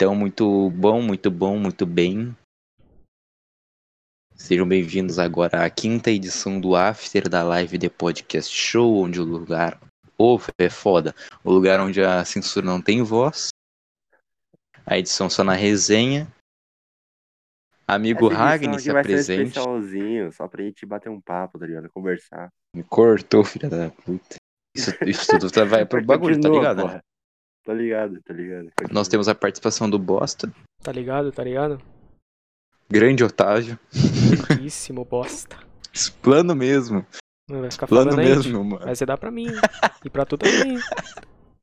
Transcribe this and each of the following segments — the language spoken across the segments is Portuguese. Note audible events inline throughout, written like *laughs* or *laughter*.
Então, muito bom, muito bom, muito bem. Sejam bem-vindos agora à quinta edição do After da Live The Podcast Show, onde o lugar. Ô, é foda. O lugar onde a censura não tem voz. A edição só na resenha. Amigo Ragni se apresente. especialzinho, só pra gente bater um papo, tá ligado? Conversar. Me cortou, filha da puta. Isso, isso tudo tá- vai pro *laughs* bagulho, tá continua, ligado? né? Tá ligado, tá ligado. Continua. Nós temos a participação do Bosta, Tá ligado, tá ligado? grande Otávio. Grandíssimo bosta. *laughs* Plano mesmo. Não vai ficar Plano falando aí. mesmo, mano. Vai ser dar pra mim. E pra tu também.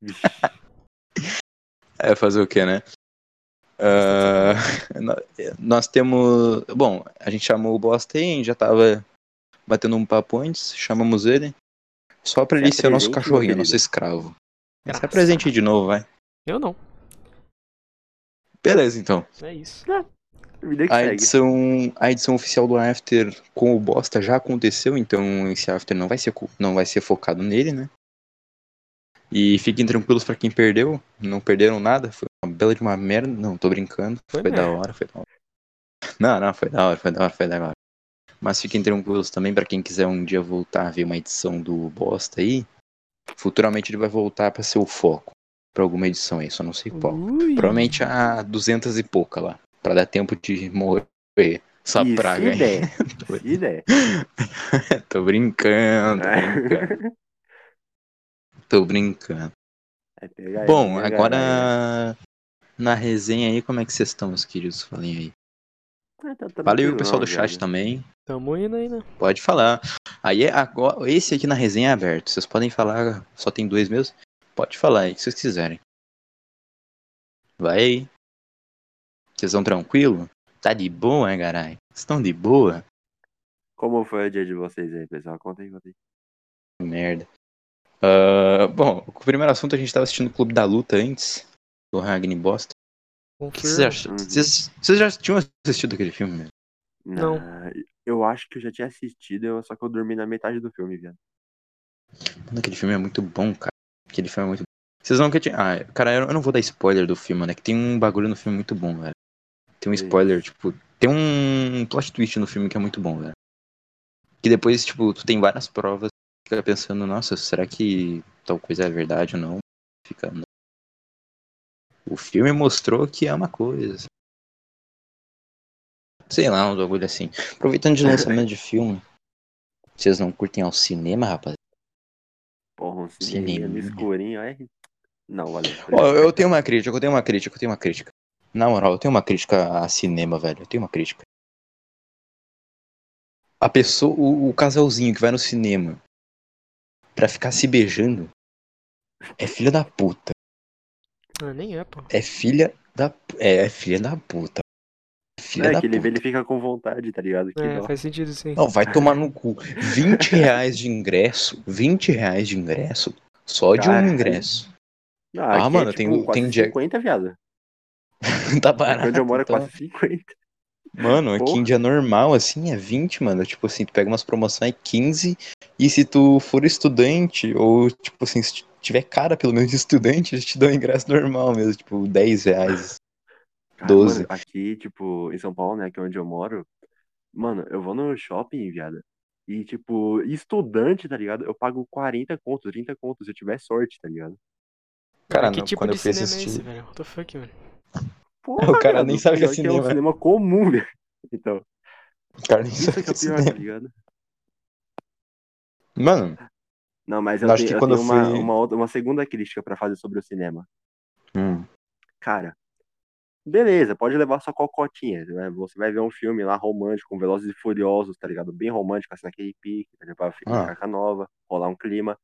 *laughs* É fazer o quê, né? Nó- nós temos. Bom, a gente chamou o Bosta aí, a gente já tava batendo um papo antes, chamamos ele. Só pra ele ser o nosso cachorrinho, nosso escravo. Se Graça. apresente aí de novo, vai. Eu não. Beleza, então. É isso. que A edição, a edição oficial do After com o Bosta já aconteceu, então esse After não vai ser, não vai ser focado nele, né? E fiquem tranquilos pra quem perdeu, não perderam nada, foi uma bela de uma merda, não, tô brincando, Foi foi, da hora, foi da hora. Não, não, foi da hora, foi da hora, foi da hora. Mas fiquem tranquilos também pra quem quiser um dia voltar a ver uma edição do Bosta aí, futuramente ele vai voltar pra ser o foco, pra alguma edição aí, só não sei qual. Ui. Provavelmente a 200 e pouca lá. Pra dar tempo de morrer essa Isso, praga aí. ideia. *laughs* Isso, ideia. *laughs* tô brincando, tô brincando. Tô brincando. É pegar Bom, pegar agora na resenha aí, como é que vocês estão, meus queridos? Falem aí. Ah, tá- tá Valeu o pessoal do chat também. Tamo indo aí, né? Pode falar. Aí é agora, esse aqui na resenha é aberto. Vocês podem falar, só tem dois mesmo? Pode falar aí, o que vocês quiserem. Vai aí. Vocês estão tranquilo? Tá de boa, hein? Vocês estão de boa? Como foi o dia de vocês aí, pessoal? Conta aí, conta aí. Merda. Ah, bom, o primeiro assunto a gente tava assistindo o Clube da Luta antes, do Ragni Bosta. O que vocês acham? Uhum. Vocês, vocês já tinham assistido aquele filme mesmo? Não. Eu acho que eu já tinha assistido, só que eu dormi na metade do filme, viado. Mano, aquele filme é muito bom, cara. Aquele filme é muito bom. Vocês não querem. Ah, cara, eu não vou dar spoiler do filme, né? Que tem um bagulho no filme muito bom, velho. Tem um spoiler, tipo. Tem um plot twist no filme que é muito bom, velho. Que depois, tipo, tu tem várias provas, fica pensando, nossa, será que tal coisa é verdade ou não? Fica. O filme mostrou que é uma coisa. Sei lá, um bagulho assim. Aproveitando de lançamento de filme. Vocês não curtem ao cinema, rapaz? Porra, um cineminha no escurinho, aí. Não, valeu. Ó, eu tenho uma crítica, eu tenho uma crítica, eu tenho uma crítica. Na moral, eu tenho uma crítica a cinema, velho. Eu tenho uma crítica. A pessoa, o, o casalzinho que vai no cinema pra ficar se beijando é filha da puta. Ah, nem é, pô. É filha da é, é filha da puta. Filha É da que ele, puta. ele fica com vontade, tá ligado? Que É, dó. faz sentido sim. Não, vai tomar no cu. 20 reais de ingresso. 20 reais de ingresso. Só de um ingresso. Ah, Ah, aqui mano, é, tem tipo, quase tem dia- 50, viado. *laughs* tá Aqui barato. onde eu moro é então. quase 50. Mano, aqui Porra. em dia normal, assim, é 20, mano. Tipo assim, tu pega umas promoções é 15. E se tu for estudante, ou, tipo assim, se tiver cara pelo menos de estudante, eles te dão ingresso normal mesmo, tipo, 10 reais. Cara, 12. mano, aqui, tipo, em São Paulo, né, que é onde eu moro, mano, eu vou no shopping, viado. E, tipo, estudante, tá ligado? Eu pago 40 contos, 30 contos, se eu tiver sorte, tá ligado? Cara, que não, tipo quando de eu fui cinema assistir- é esse, velho? What the fuck, velho? Porra, O cara nem sabe o que é pior que é um cinema. cinema comum, *laughs* velho. Então, O cara nem isso sabe que é pior, tá cinema. ligado? Mano, Não, mas eu, Eu acho tenho, que eu quando tenho eu uma, fui- uma, outra- uma segunda crítica pra fazer sobre o cinema. hum, Cara, beleza, pode levar sua cocotinha, né? Você vai ver um filme lá romântico, com Velozes e Furiosos, tá ligado? Bem romântico, assim, naquele pique, tá ligado? Pra ficar Ah. carca nova, rolar um clima.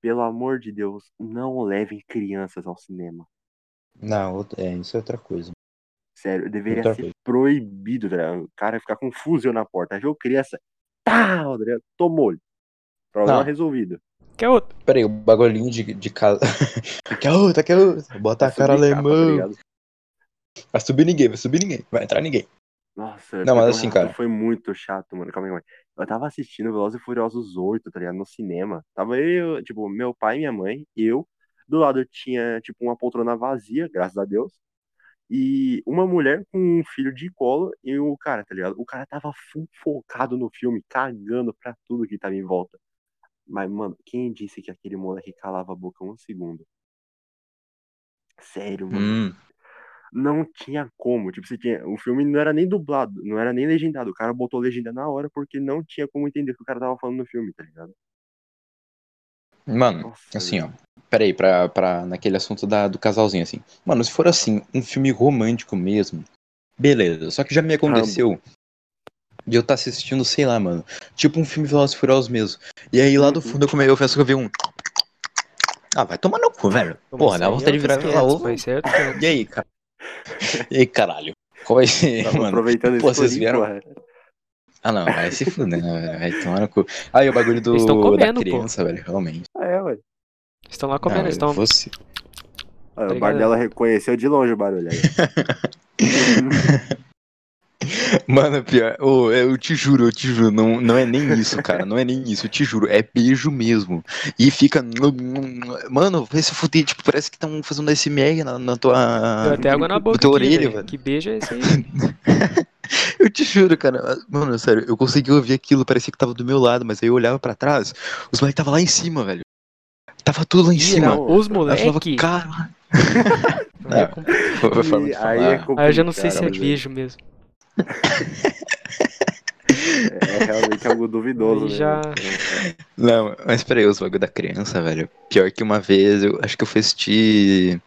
Pelo amor de Deus, não levem crianças ao cinema. não, é, isso é outra coisa. Sério, deveria Outra ser coisa. proibido, tá ligado? O cara ficar com um fuzil na porta. Viu criança? Tá, tá ligado? Tomou-lhe. Problema Não. resolvido. Quer outro? Pera aí, o bagulhinho de, de casa. *laughs* quer outra, quer outra. Bota a cara capa, tá? Vai subir ninguém, vai subir ninguém. Vai entrar ninguém. Nossa, Não, mas assim, cara. Foi muito chato, mano. Calma aí, aí. Eu tava assistindo Velozes e Furiosos 8, tá ligado? No cinema. Tava eu, tipo, meu pai minha mãe, eu. Do lado eu tinha, tipo, uma poltrona vazia, graças a Deus. e uma mulher com um filho de colo e o cara, tá ligado? O cara tava focado no filme, cagando pra tudo que tava em volta. Mas, mano, quem disse que aquele moleque calava a boca um segundo? Sério, mano. Hum, Não tinha como. Tipo, você tinha. O filme não era nem dublado, não era nem legendado. O cara botou legenda na hora porque não tinha como entender o que o cara tava falando no filme, tá ligado? mano, Nossa, assim, ó. Peraí, pra, pra, naquele assunto da, do casalzinho, assim. Mano, se for assim, um filme romântico mesmo, beleza. Só que já me aconteceu de eu estar assistindo, sei lá, mano. Tipo um filme Velozes e Furiosos mesmo. E aí lá do Uhum. fundo eu, come, eu penso que eu vi um. Ah, vai tomar no cu, velho. Pô, Porra, dá vontade de virar e falar, 500, ô, Foi certo, 500. E aí, cara? *laughs* E caralho? Qual vai ser, Tava mano? aproveitando Pô, vocês vieram- porra. Ah, não, vai se fuder, né, velho? Vai tomar no cu. Aí o bagulho do, Eles comendo, da pô. criança, velho, realmente. Ah, é, ué. Estão lá comendo, não, estão. você... Ah, o ligado? Bardella reconheceu de longe o barulho aí. *laughs* *laughs* Mano, pior, ô, eu te juro, eu te juro, não, não é nem isso, cara, não é nem isso, eu te juro, é beijo mesmo. E fica. Mano, vai se fuder, tipo, parece que estão fazendo SMR na, na tua. Deu até água na boca tua aqui, orelha, velho. velho. Que beijo é esse aí? *laughs* Eu te juro, cara. Mano, sério, eu consegui ouvir aquilo, parecia que tava do meu lado, mas aí eu olhava pra trás, os moleques tava lá em cima, velho. Tava tudo lá em cima. não. Os Aí eu falava, moleque. cara. Aí é *laughs* aí é. Aí eu já não sei se é beijo mesmo. É realmente algo duvidoso, já- Não, mas peraí, os bagulho da criança, velho. Pior que uma vez, eu acho que eu fui assistir.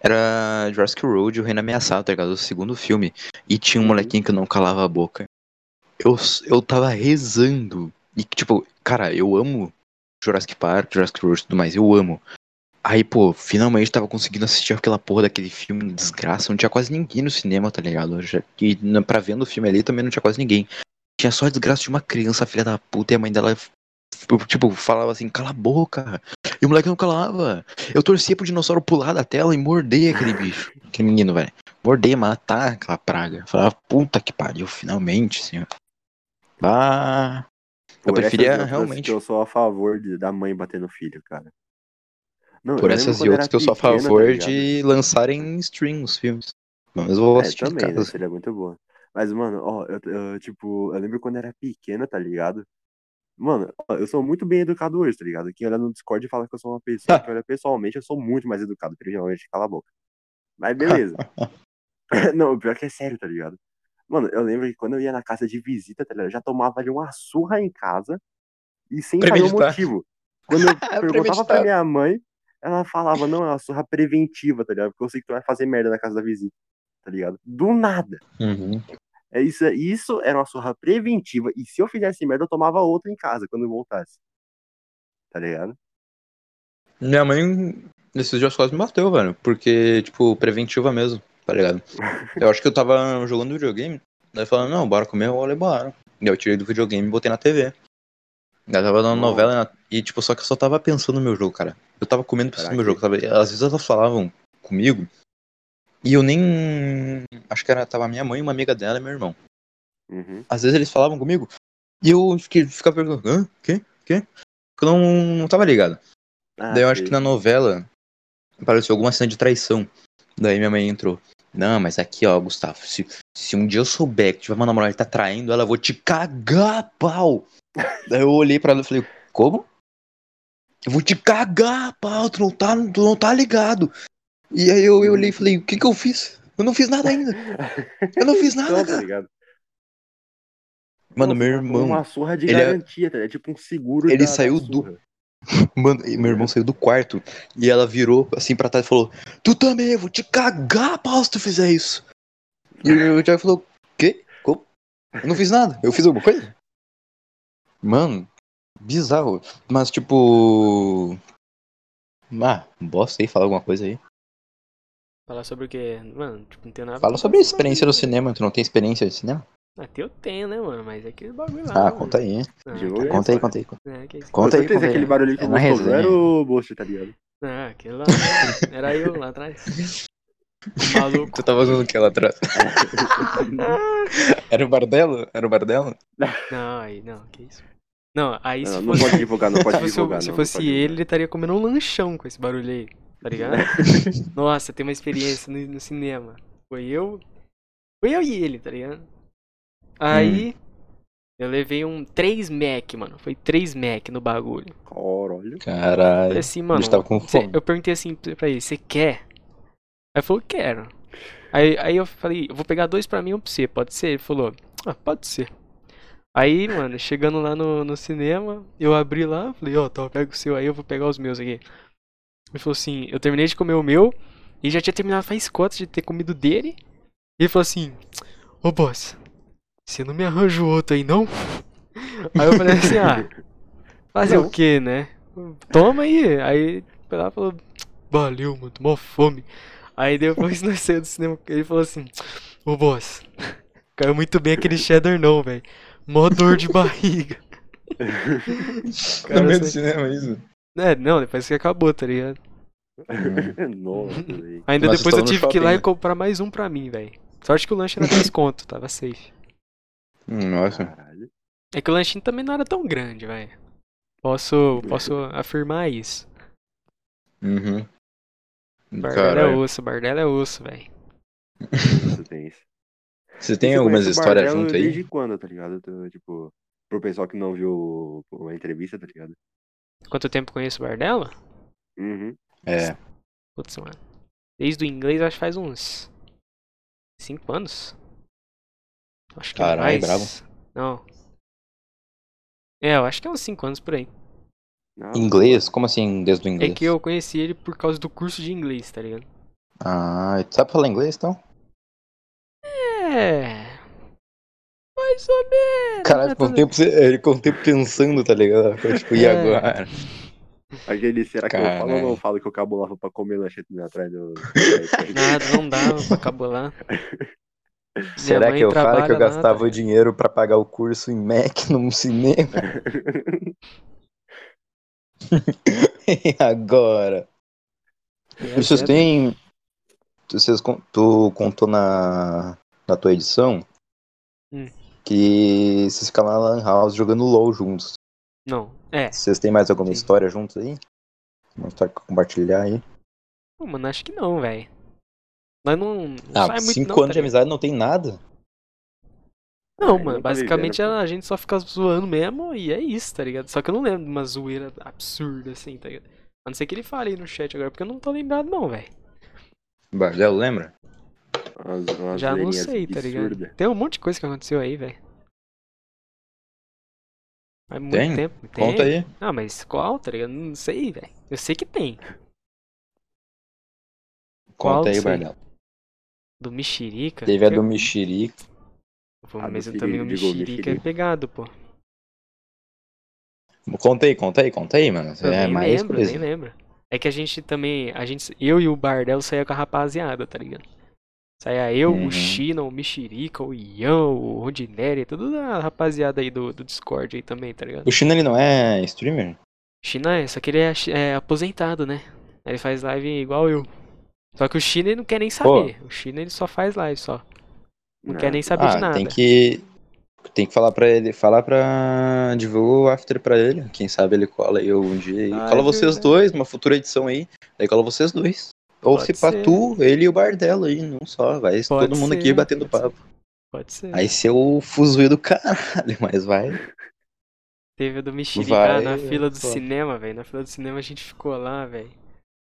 Era Jurassic Road, o Reino Ameaçado, tá ligado? O segundo filme. E tinha um Uhum. molequinho que não calava a boca. Eu, eu tava rezando. E, tipo, cara, eu amo Jurassic Park, Jurassic World e tudo mais, eu amo. Aí, pô, finalmente tava conseguindo assistir aquela porra daquele filme, desgraça. Não tinha quase ninguém no cinema, tá ligado? Eu E na- pra vendo o filme ali também não tinha quase ninguém. Tinha só a desgraça de uma criança, filha da puta, e a mãe dela, tipo, falava assim, cala a boca. E o moleque não calava. Eu torcia pro dinossauro pular da tela e morder aquele bicho. Aquele menino, velho. Morder, matar aquela praga. Falava, puta que pariu, finalmente, senhor. Ah. Eu preferia realmente. eu sou a favor de, da mãe bater no filho, cara. Não, Por essas e outras que eu sou a tá favor ligado? de lançarem em stream os filmes. Mas eu vou É, assistir em também, né? casa. Seria muito boa. Mas, mano, ó, eu, eu, tipo, eu lembro quando era pequena, tá ligado? Mano, ó, eu sou muito bem educado hoje, tá ligado? Quem olha no Discord fala que eu sou uma pessoa que *laughs* olha pessoalmente, eu sou muito mais educado, principalmente, cala a boca. Mas beleza. *laughs* *laughs* Não, o pior que é sério, tá ligado? Mano, eu lembro que quando eu ia na casa de visita, tá ligado? Eu já tomava ali uma surra em casa e sem saber o motivo. Quando eu perguntava pra minha mãe, ela falava, não, é uma surra preventiva, tá ligado? Porque eu sei que tu vai fazer merda na casa da visita, tá ligado? Do nada. Uhum. É isso, isso era uma surra preventiva. E se eu fizesse merda, eu tomava outra em casa quando eu voltasse. Tá ligado? Minha mãe, nesses dias quase me bateu, velho. Porque, tipo, preventiva mesmo, tá ligado? Eu acho que eu tava jogando videogame. Daí falando, não, bora comer, eu falei, bora. Daí eu tirei do videogame e botei na TV. Daí tava dando novela e, tipo, só que eu só tava pensando no meu jogo, cara. Eu tava comendo pensando no meu jogo, sabe? Às vezes elas falavam comigo e eu nem. Acho que era, tava minha mãe, uma amiga dela e meu irmão. Uhum. Às vezes eles falavam comigo e eu fiquei, ficava perguntando, hã? Quê? Quê? Porque eu não, não tava ligado. Ah, Daí eu acho sei. que na novela apareceu alguma cena de traição. Daí minha mãe entrou. Não, mas aqui, ó, Gustavo, se, se um dia eu souber que tiver uma namorada que tá traindo ela, eu vou te cagar, pau. Daí eu olhei pra ela e falei, como? Eu vou te cagar, pau, tu não tá, tu não tá ligado. E aí eu, eu olhei e falei, o que que eu fiz? Eu não fiz nada ainda. Eu não fiz *laughs* nada, Então, cara. Mano, Nossa, meu tá irmão, Uma surra de é- garantia, tá? É tipo um seguro Ele da- da saiu do- surra. *laughs* Mano, meu irmão saiu do quarto e ela virou assim pra trás e falou: Tu também, eu vou te cagar, pau, se tu fizer isso. E o Thiago falou: Quê? Como? Eu não fiz nada, eu fiz alguma coisa? Mano, bizarro. Mas tipo. Ah, bosta aí, fala alguma coisa aí. Falar sobre o quê? Mano, tipo, não tem nada. Fala sobre a experiência no cinema, tu não tem experiência de cinema? Até eu tenho, né, mano? Mas é aquele bagulho lá. Ah, mano. conta aí. Ah, Divulga aí. cara, Conta aí, conta aí. é, que isso. Conta aí, conta aí. aquele barulhinho que É resenha. era o Ghost, tá ligado? Ah, aquele lá. Era eu lá atrás. *laughs* Maluco. Tu tava usando o que lá atrás? *laughs* Era o Bardelo? Era o Bardelo? Não, aí, não, que isso. Não, aí se Não, não fosse. pode divulgar, não pode se fosse, divulgar. se não, fosse não pode ele, ele estaria comendo um lanchão com esse barulho aí. Tá ligado? *laughs* Nossa, tem uma experiência no, no cinema. Foi eu. Foi eu e ele, tá ligado? Aí. Eu levei um 3 Mac, mano. Foi 3 Mac no bagulho. Caralho. Caralho. Assim, mano. tava com cê- fome. eu perguntei assim pra ele, você quer? Aí ele falou, quero. Aí, aí eu falei, eu vou pegar dois pra mim e um pra você, pode ser? Ele falou, ah, pode ser. Aí, mano, chegando lá no, no cinema, eu abri lá, falei, ó, tá, pega o seu aí, eu vou pegar os meus aqui. Ele falou assim, eu terminei de comer o meu, e já tinha terminado faz cotas de ter comido dele. E ele falou assim, ô boss, você não me arranja o outro aí não? Aí eu falei assim, ah, fazer Não. o que, né? Toma aí. Aí foi lá e falou, valeu, mano, tô mó fome. Aí depois *laughs* nós saímos do cinema, ele falou assim, ô boss, caiu muito bem aquele cheddar não, velho. Mó dor de barriga. *laughs* Cara, no meio do cinema, isso. É, não, depois que acabou, tá ligado? *laughs* Nossa, *laughs* velho. Ainda depois eu tive que ir lá shopping, e né? comprar mais um pra mim, velho. Sorte que o lanche era 10 conto, tava safe. Hum, Nossa. Caralho. É que o lanchinho também não era tão grande, velho. Posso, posso afirmar isso. Uhum. Bardella é osso, Bardella é osso, velho. Isso tem isso. Você tem Você algumas histórias junto aí? Desde quando, tá ligado? Tipo, pro pessoal que não viu a entrevista, tá ligado? Quanto tempo conheço o Bardella? Uhum. É. Putz, mano. Desde o inglês acho que faz uns 5 anos. Acho que é Caralho, mais. bravo. Não. É, eu acho que é uns 5 anos por aí. Ah, Inglês? Como assim, desde o inglês? É que eu conheci ele por causa do curso de inglês, tá ligado? Ah, tu sabe falar inglês, então? É. Mais ou menos. Caralho, ficou um tempo, ele ficou um tempo pensando, tá ligado? Ficou tipo, e É. agora? Aquele, será que eu falo ou Caralho. não falo que eu cabulava pra comer lanchete atrás do. *laughs* Nada, não dava pra cabular. Será que eu falo que eu gastava tá o dinheiro pra pagar o curso em Mac *laughs* no cinema? *laughs* e agora? ligado? Vocês têm. Vocês, tu contou na, na tua edição Hum. que vocês ficavam na Lan House jogando LOL juntos. Não, é. Vocês têm mais alguma Sim. história juntos aí? Uma história pra compartilhar aí? Pô, mano, acho que não, velho. Nós não, não Ah, sai muito cinco não, tá anos de ligado? amizade não tem nada? Não, Ai, mano, basicamente viveram, a gente só fica zoando mesmo e é isso, tá ligado? Só que eu não lembro de uma zoeira absurda assim, tá ligado? A não ser que ele fale aí no chat agora, porque eu não tô lembrado não, velho. Bardel, lembra? Umas, umas Já não sei, tá ligado? Tem um monte de coisa que aconteceu aí, velho. Faz muito Tem? tempo. Conta Tem. aí. Ah, mas qual, tá ligado? Não sei, velho. Eu sei que tem. Qual? Conta aí, Não sei. Bardel. Do Mexerica. Teve a do Mexerica. Pô, A do mas Siri- também o Mexerica é pegado, pô. Conta aí, conta aí, conta aí, mano. Eu é nem mais lembro, coisa. nem lembro. É que a gente também, a gente, eu e o Bardel saía com a rapaziada, tá ligado? Saía eu, Uhum. o China, o Mexerica, o Ian, o Rondinelli, tudo a rapaziada aí do, do Discord aí também, tá ligado? O China ele não é streamer? China é, só que ele é, é aposentado, né? Ele faz live igual eu. Só que o China ele não quer nem saber. O China ele só faz live só. Não quer nem saber de Ah, nada. tem que. Tem que falar pra ele, falar pra divulgar o after pra ele. Quem sabe ele cola aí um dia. Ah, cola é vocês dois, numa futura edição aí. Aí cola vocês dois. Ou Pode se pra ser. tu, ele e o Bardelo aí, não só. Vai Pode todo mundo aqui ser, batendo pode papo. Pode ser. Aí ser o fuzuê do caralho, *laughs* mas vai. Teve a do Mexerica na fila do só. cinema, velho. Na fila do cinema a gente ficou lá, velho.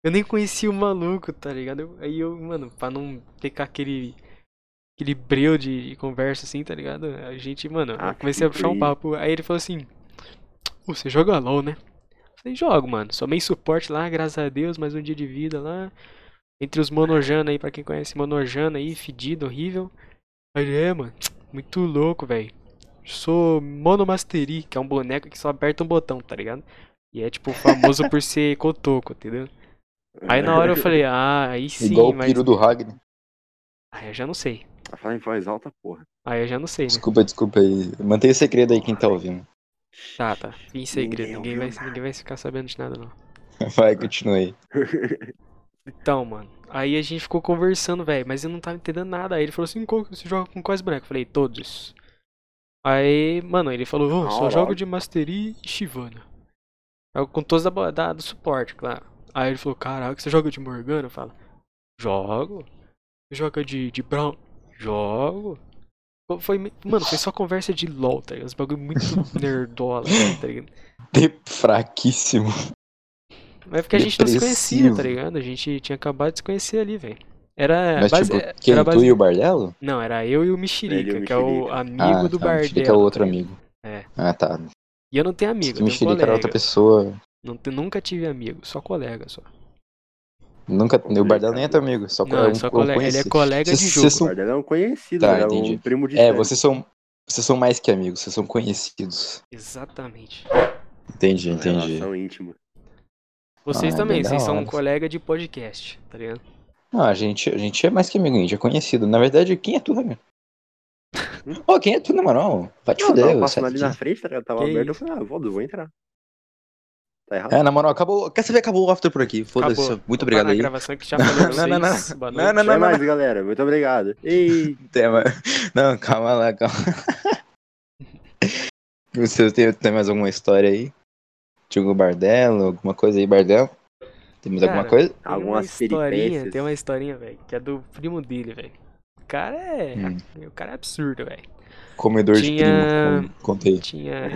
Eu nem conhecia o maluco, tá ligado? Eu- aí eu, mano, pra não ficar aquele. Aquele breu de, de conversa assim, tá ligado? A gente, mano, eu Ah, comecei a puxar um papo. Aí ele falou assim: "Ô, Você joga LOL, né? Falei: Jogo, mano. Só meio suporte lá, graças a Deus. Mais um dia de vida lá. Entre os Monojana aí, pra quem conhece Monojana aí, fedido, horrível. Aí ele é, mano, muito louco, velho. Sou Monomastery, que é um boneco que só aperta um botão, tá ligado? E é, tipo, famoso por *laughs* ser cotoco, entendeu? Aí na hora eu falei, *laughs* ah, aí sim, Igual o mas. piro do Ragnar. Aí eu já não sei. Tá falando em voz alta, porra. Aí eu já não sei, né? Desculpa, desculpa aí. Mantenha segredo aí quem tá ouvindo. Tá, tá. Em segredo, Ninguém ninguém vai, ninguém vai ficar sabendo de nada, não. Vai, continue aí. *laughs* Então, mano. Aí a gente ficou conversando, velho, mas eu não tava entendendo nada. Aí ele falou assim: "Qual- você joga com quais bonecos? Eu falei: todos. Aí, mano, ele falou: "Ô, só jogo de Mastery e Shivana. Jogo com todos da, da- do suporte, claro. Aí ele falou: caraca, você joga de Morgana? Eu falo: jogo. Joga de, de Brown? Jogo. Foi- mano, foi só conversa de LOL, tá ligado? Os bagulho muito *laughs* nerdola, assim, tá ligado? De- Fraquíssimo. Mas é porque a gente não se conhecia, tá ligado? A gente tinha acabado de se conhecer ali, velho. Era Mas base... tipo, quem, era tu base- e o Bardelo? Não, era eu e o Mexerica, o que é o amigo ah, do tá, Bardel. Mexerica é outro tá amigo. É. Ah, tá. E eu não tenho amigo, eu tenho Mexerica era outra colega. pessoa. Não nunca tive amigo, só colega só. Nunca, o Bardelo nem é teu amigo, só Não, é só um colega, ele é colega de Vocês- jogo. vocês O são- Bardel é um conhecido, Tá, é entendi. um primo de É, vocês são. Vocês são mais que amigos, vocês são conhecidos. Exatamente. Entendi, Uma entendi. Relação íntima. Vocês Ah, também, vocês são um colega de podcast, tá ligado? Não, a gente, a gente é mais que amigo, a gente é conhecido. Na verdade, quem é tu, Ramiro? Ô, quem é tu, na moral? Vai te Eu fuder, tava eu passando ali na frente, tá ligado? Tava Que aberto, eu falei, ah, vou, vou entrar. Tá errado? É, na moral, acabou. Quer saber? Acabou o after por aqui. Foda-se. Muito obrigado aí. gravação que já falou *laughs* Não, não, não. Não, não, Até mais, galera. Muito obrigado. Ei, Tema. Não, calma lá, calma. *laughs* Você tem, tem mais alguma história aí? Tiago Bardelo, alguma coisa aí, Bardelo? Temos Cara, alguma coisa? Tem uma algumas historinha, tem uma historinha, velho, que é do primo dele, velho. O cara é. Hum. O cara é absurdo, velho. Comedor Tinha- de primo. con- Contei. Tinha.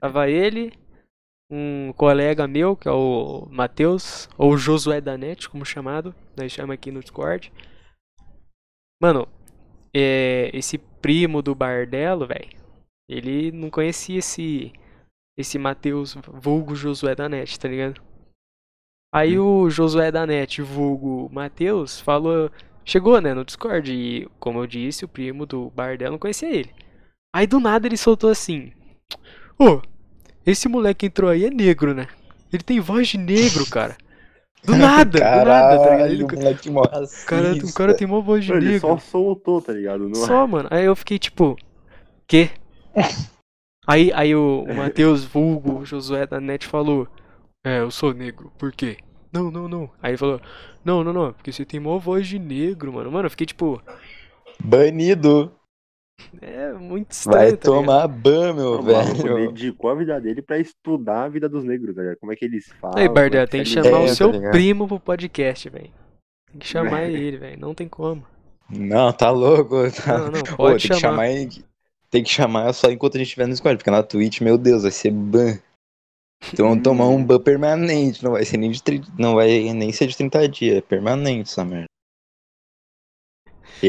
Tava ele, um colega meu, que é o Matheus, ou Josué Danete, como chamado, nós chama aqui no Discord. Mano, é, esse primo do Bardelo, velho, ele não conhecia esse esse Matheus vulgo Josué Danete, tá ligado? Aí o Josué Danete, vulgo Matheus, falou, chegou, né, no Discord e, como eu disse, o primo do Bardelo não conhecia ele. Aí do nada ele soltou assim: Ô, esse moleque entrou aí é negro, né? Ele tem voz de negro, cara. Do nada, do nada, tá ligado? Ele- Caralho, moleque mó o, cara, o cara tem uma voz de Mano, ele negro. só soltou, tá ligado? Não... Só, mano. Aí eu fiquei tipo, quê? Aí, aí o, o Matheus Vulgo, o Josué da net falou, é, eu sou negro, por quê? Não, não, não. Aí ele falou, não, não, não, porque você tem maior voz de negro, mano. Mano, eu fiquei tipo, Banido. É muito estranho, Vai tá tomar ban, meu velho. dedicou a vida dele pra estudar a vida dos negros, tá ligado? Como é que eles falam. Aí, Bardel, tem que chamar É, o tá seu ligado? primo pro podcast, velho. Tem que chamar *laughs* ele, velho. Não tem como. Não, tá louco. Tá... Não, não, Ô, pode tem que chamar. chamar. Tem que chamar só enquanto a gente estiver no Discord, porque na Twitch, meu Deus, vai ser ban. Então vamos tomar um ban permanente, não vai ser nem de 30, não vai nem ser de 30 dias, é permanente essa merda.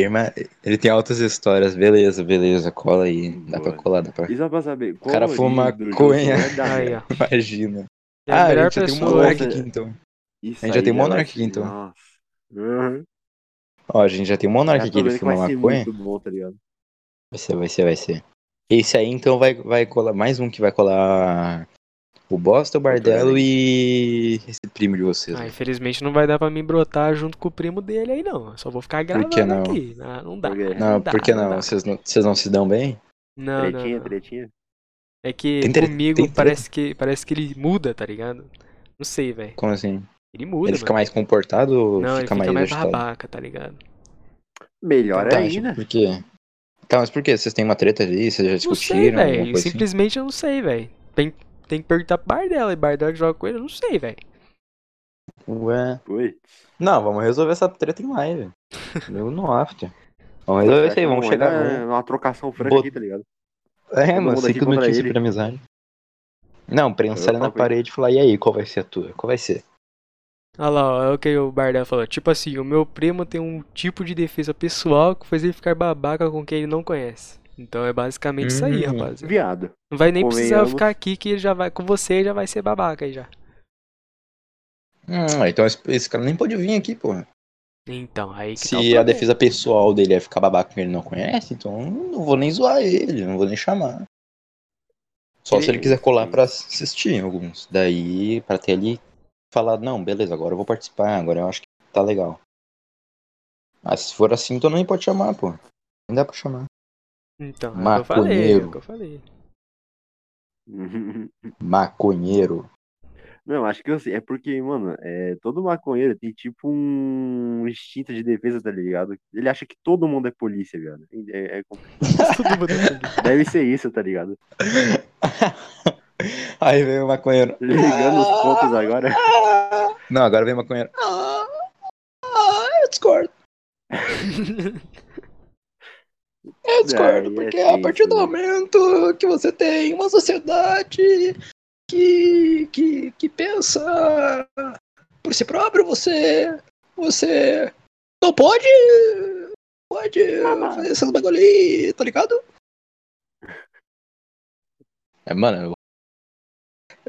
Perma... Ele tem altas histórias, beleza, beleza, cola aí, dá pra colar, dá pra... E só pra saber, qual cara o fuma maconha. Ó. *laughs* Imagina. É a ah, a gente já tem um monarca aqui então. Isso A gente já tem vai monarca ser- aqui, então. Nossa. Uhum. Ó, a gente já tem um monarca Já aqui, ele fuma vai ser maconha. muito bom, tá ligado? Vai ser, vai ser, vai ser. Esse aí então vai, vai colar, mais um que vai colar o Bosta, o Bardelo e esse primo de vocês. Ah, infelizmente não vai dar pra me brotar junto com o primo dele aí, não. Eu só vou ficar gravando que não? aqui. Ah, não dá. Por quê? Não, dá, por que não? Vocês não, vocês não se dão bem? Não, não, tretinha, não. tretinha. É que tre- comigo treta? parece que parece que ele muda, tá ligado? Não sei, velho. Como assim? Ele muda, ele fica mano. mais comportado ou Não, ele fica fica mais, mais babaca, tá ligado? Melhor Tá, ainda. por quê? Tá, mas por quê? Vocês têm uma treta ali? Vocês já Não sei, discutiram? velho. assim? Simplesmente eu não sei, velho. Tem, tem que perguntar pro Bardella. E Bardella que joga com ele, eu não sei, velho. Ué. Oi. Não, vamos resolver essa treta em live. *laughs* Eu no after. Vamos resolver isso aí, vamos chegar. É uma trocação franca Bot- aqui, tá ligado? É, todo mano, cinco minutinhos ele. por amizade. Não, prensar na parede e falar, e aí, qual vai ser a tua? Qual vai ser? Olha lá, ó, é o que o Bardella falou. Tipo assim, o meu primo tem um tipo de defesa pessoal que faz ele ficar babaca com quem ele não conhece. Então é basicamente isso aí, Hum. rapaz. Viado. Não vai nem precisar eu Convenhamos. ficar aqui que ele já vai com você já vai ser babaca aí já. Hum, então esse, esse cara nem pode vir aqui, porra. Então, aí que tá Se a problema. defesa pessoal dele é ficar babaca com ele não conhece, então não vou nem zoar ele, não vou nem chamar. Só se ele quiser colar pra assistir alguns. Daí, pra ter ali, falar, não, beleza, agora eu vou participar, agora eu acho que tá legal. Mas se for assim, então nem pode chamar, pô. Nem dá pra chamar. Então, é o que eu falei, é o que eu falei. *laughs* Maconheiro. Não, acho que eu sei. É porque, mano, é, todo maconheiro tem tipo um instinto de defesa, tá ligado? Ele acha que todo mundo é polícia, viado. É, é complicado. *laughs* Todo mundo é. Deve ser isso, tá ligado? *laughs* Aí vem o maconheiro. Ligando os pontos agora. Não, agora vem o maconheiro. Ah, eu discordo. Eu discordo, Ai, é porque a partir do né? momento que você tem uma sociedade que, que, que pensa por si próprio, você, você não pode, pode fazer esses bagulho aí, tá ligado? É, mano,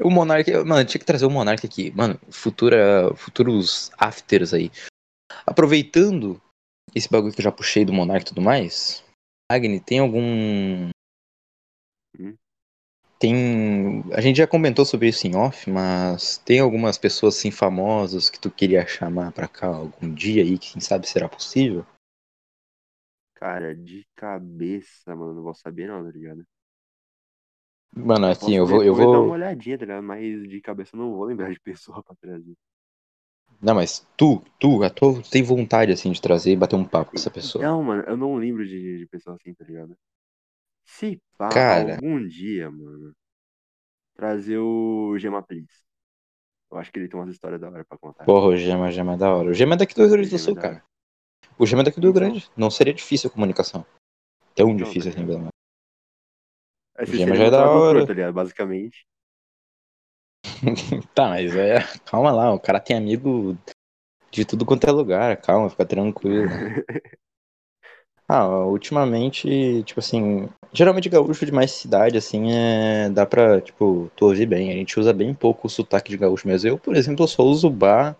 o Monark, mano, tinha que trazer o Monark aqui, mano, futura, futuros afters aí. Aproveitando esse bagulho que eu já puxei do Monark e tudo mais, Agni, tem algum. Hum? Tem. A gente já comentou sobre isso em off, mas tem algumas pessoas assim famosas que tu queria chamar pra cá algum dia aí, que quem sabe será possível? Cara, de cabeça, mano, não vou saber não, tá ligado? Mano, assim, eu vou. Eu depois dar uma vou... olhadinha, tá ligado? Mas de cabeça eu não vou lembrar de pessoa *laughs* pra trazer. Não, mas tu, tu, a tua, tu tem vontade assim de trazer e bater um papo com essa pessoa. Não, mano, eu não lembro de, de pessoa assim, tá ligado? Se pá, Cara. algum dia, mano, trazer o Gema Please. Eu acho que ele tem umas histórias da hora pra contar. Porra, o Gema, o Gema é da hora. O Gema é daqui do Rio Grande do é Sul, da cara. O Gema é daqui do Rio Então. Grande. Não seria difícil a comunicação. Tão Então, difícil tá assim, pelo menos. Aí O Gema já é da hora. tá ligado? Basicamente. *laughs* Tá, mas é. Calma lá, o cara tem amigo de tudo quanto é lugar. Calma, fica tranquilo. *laughs* Ah, ultimamente, tipo assim, geralmente gaúcho de mais cidade, assim, é. Dá pra, tipo, tu ouvir bem. A gente usa bem pouco o sotaque de gaúcho mesmo. Eu, por exemplo, só uso bar,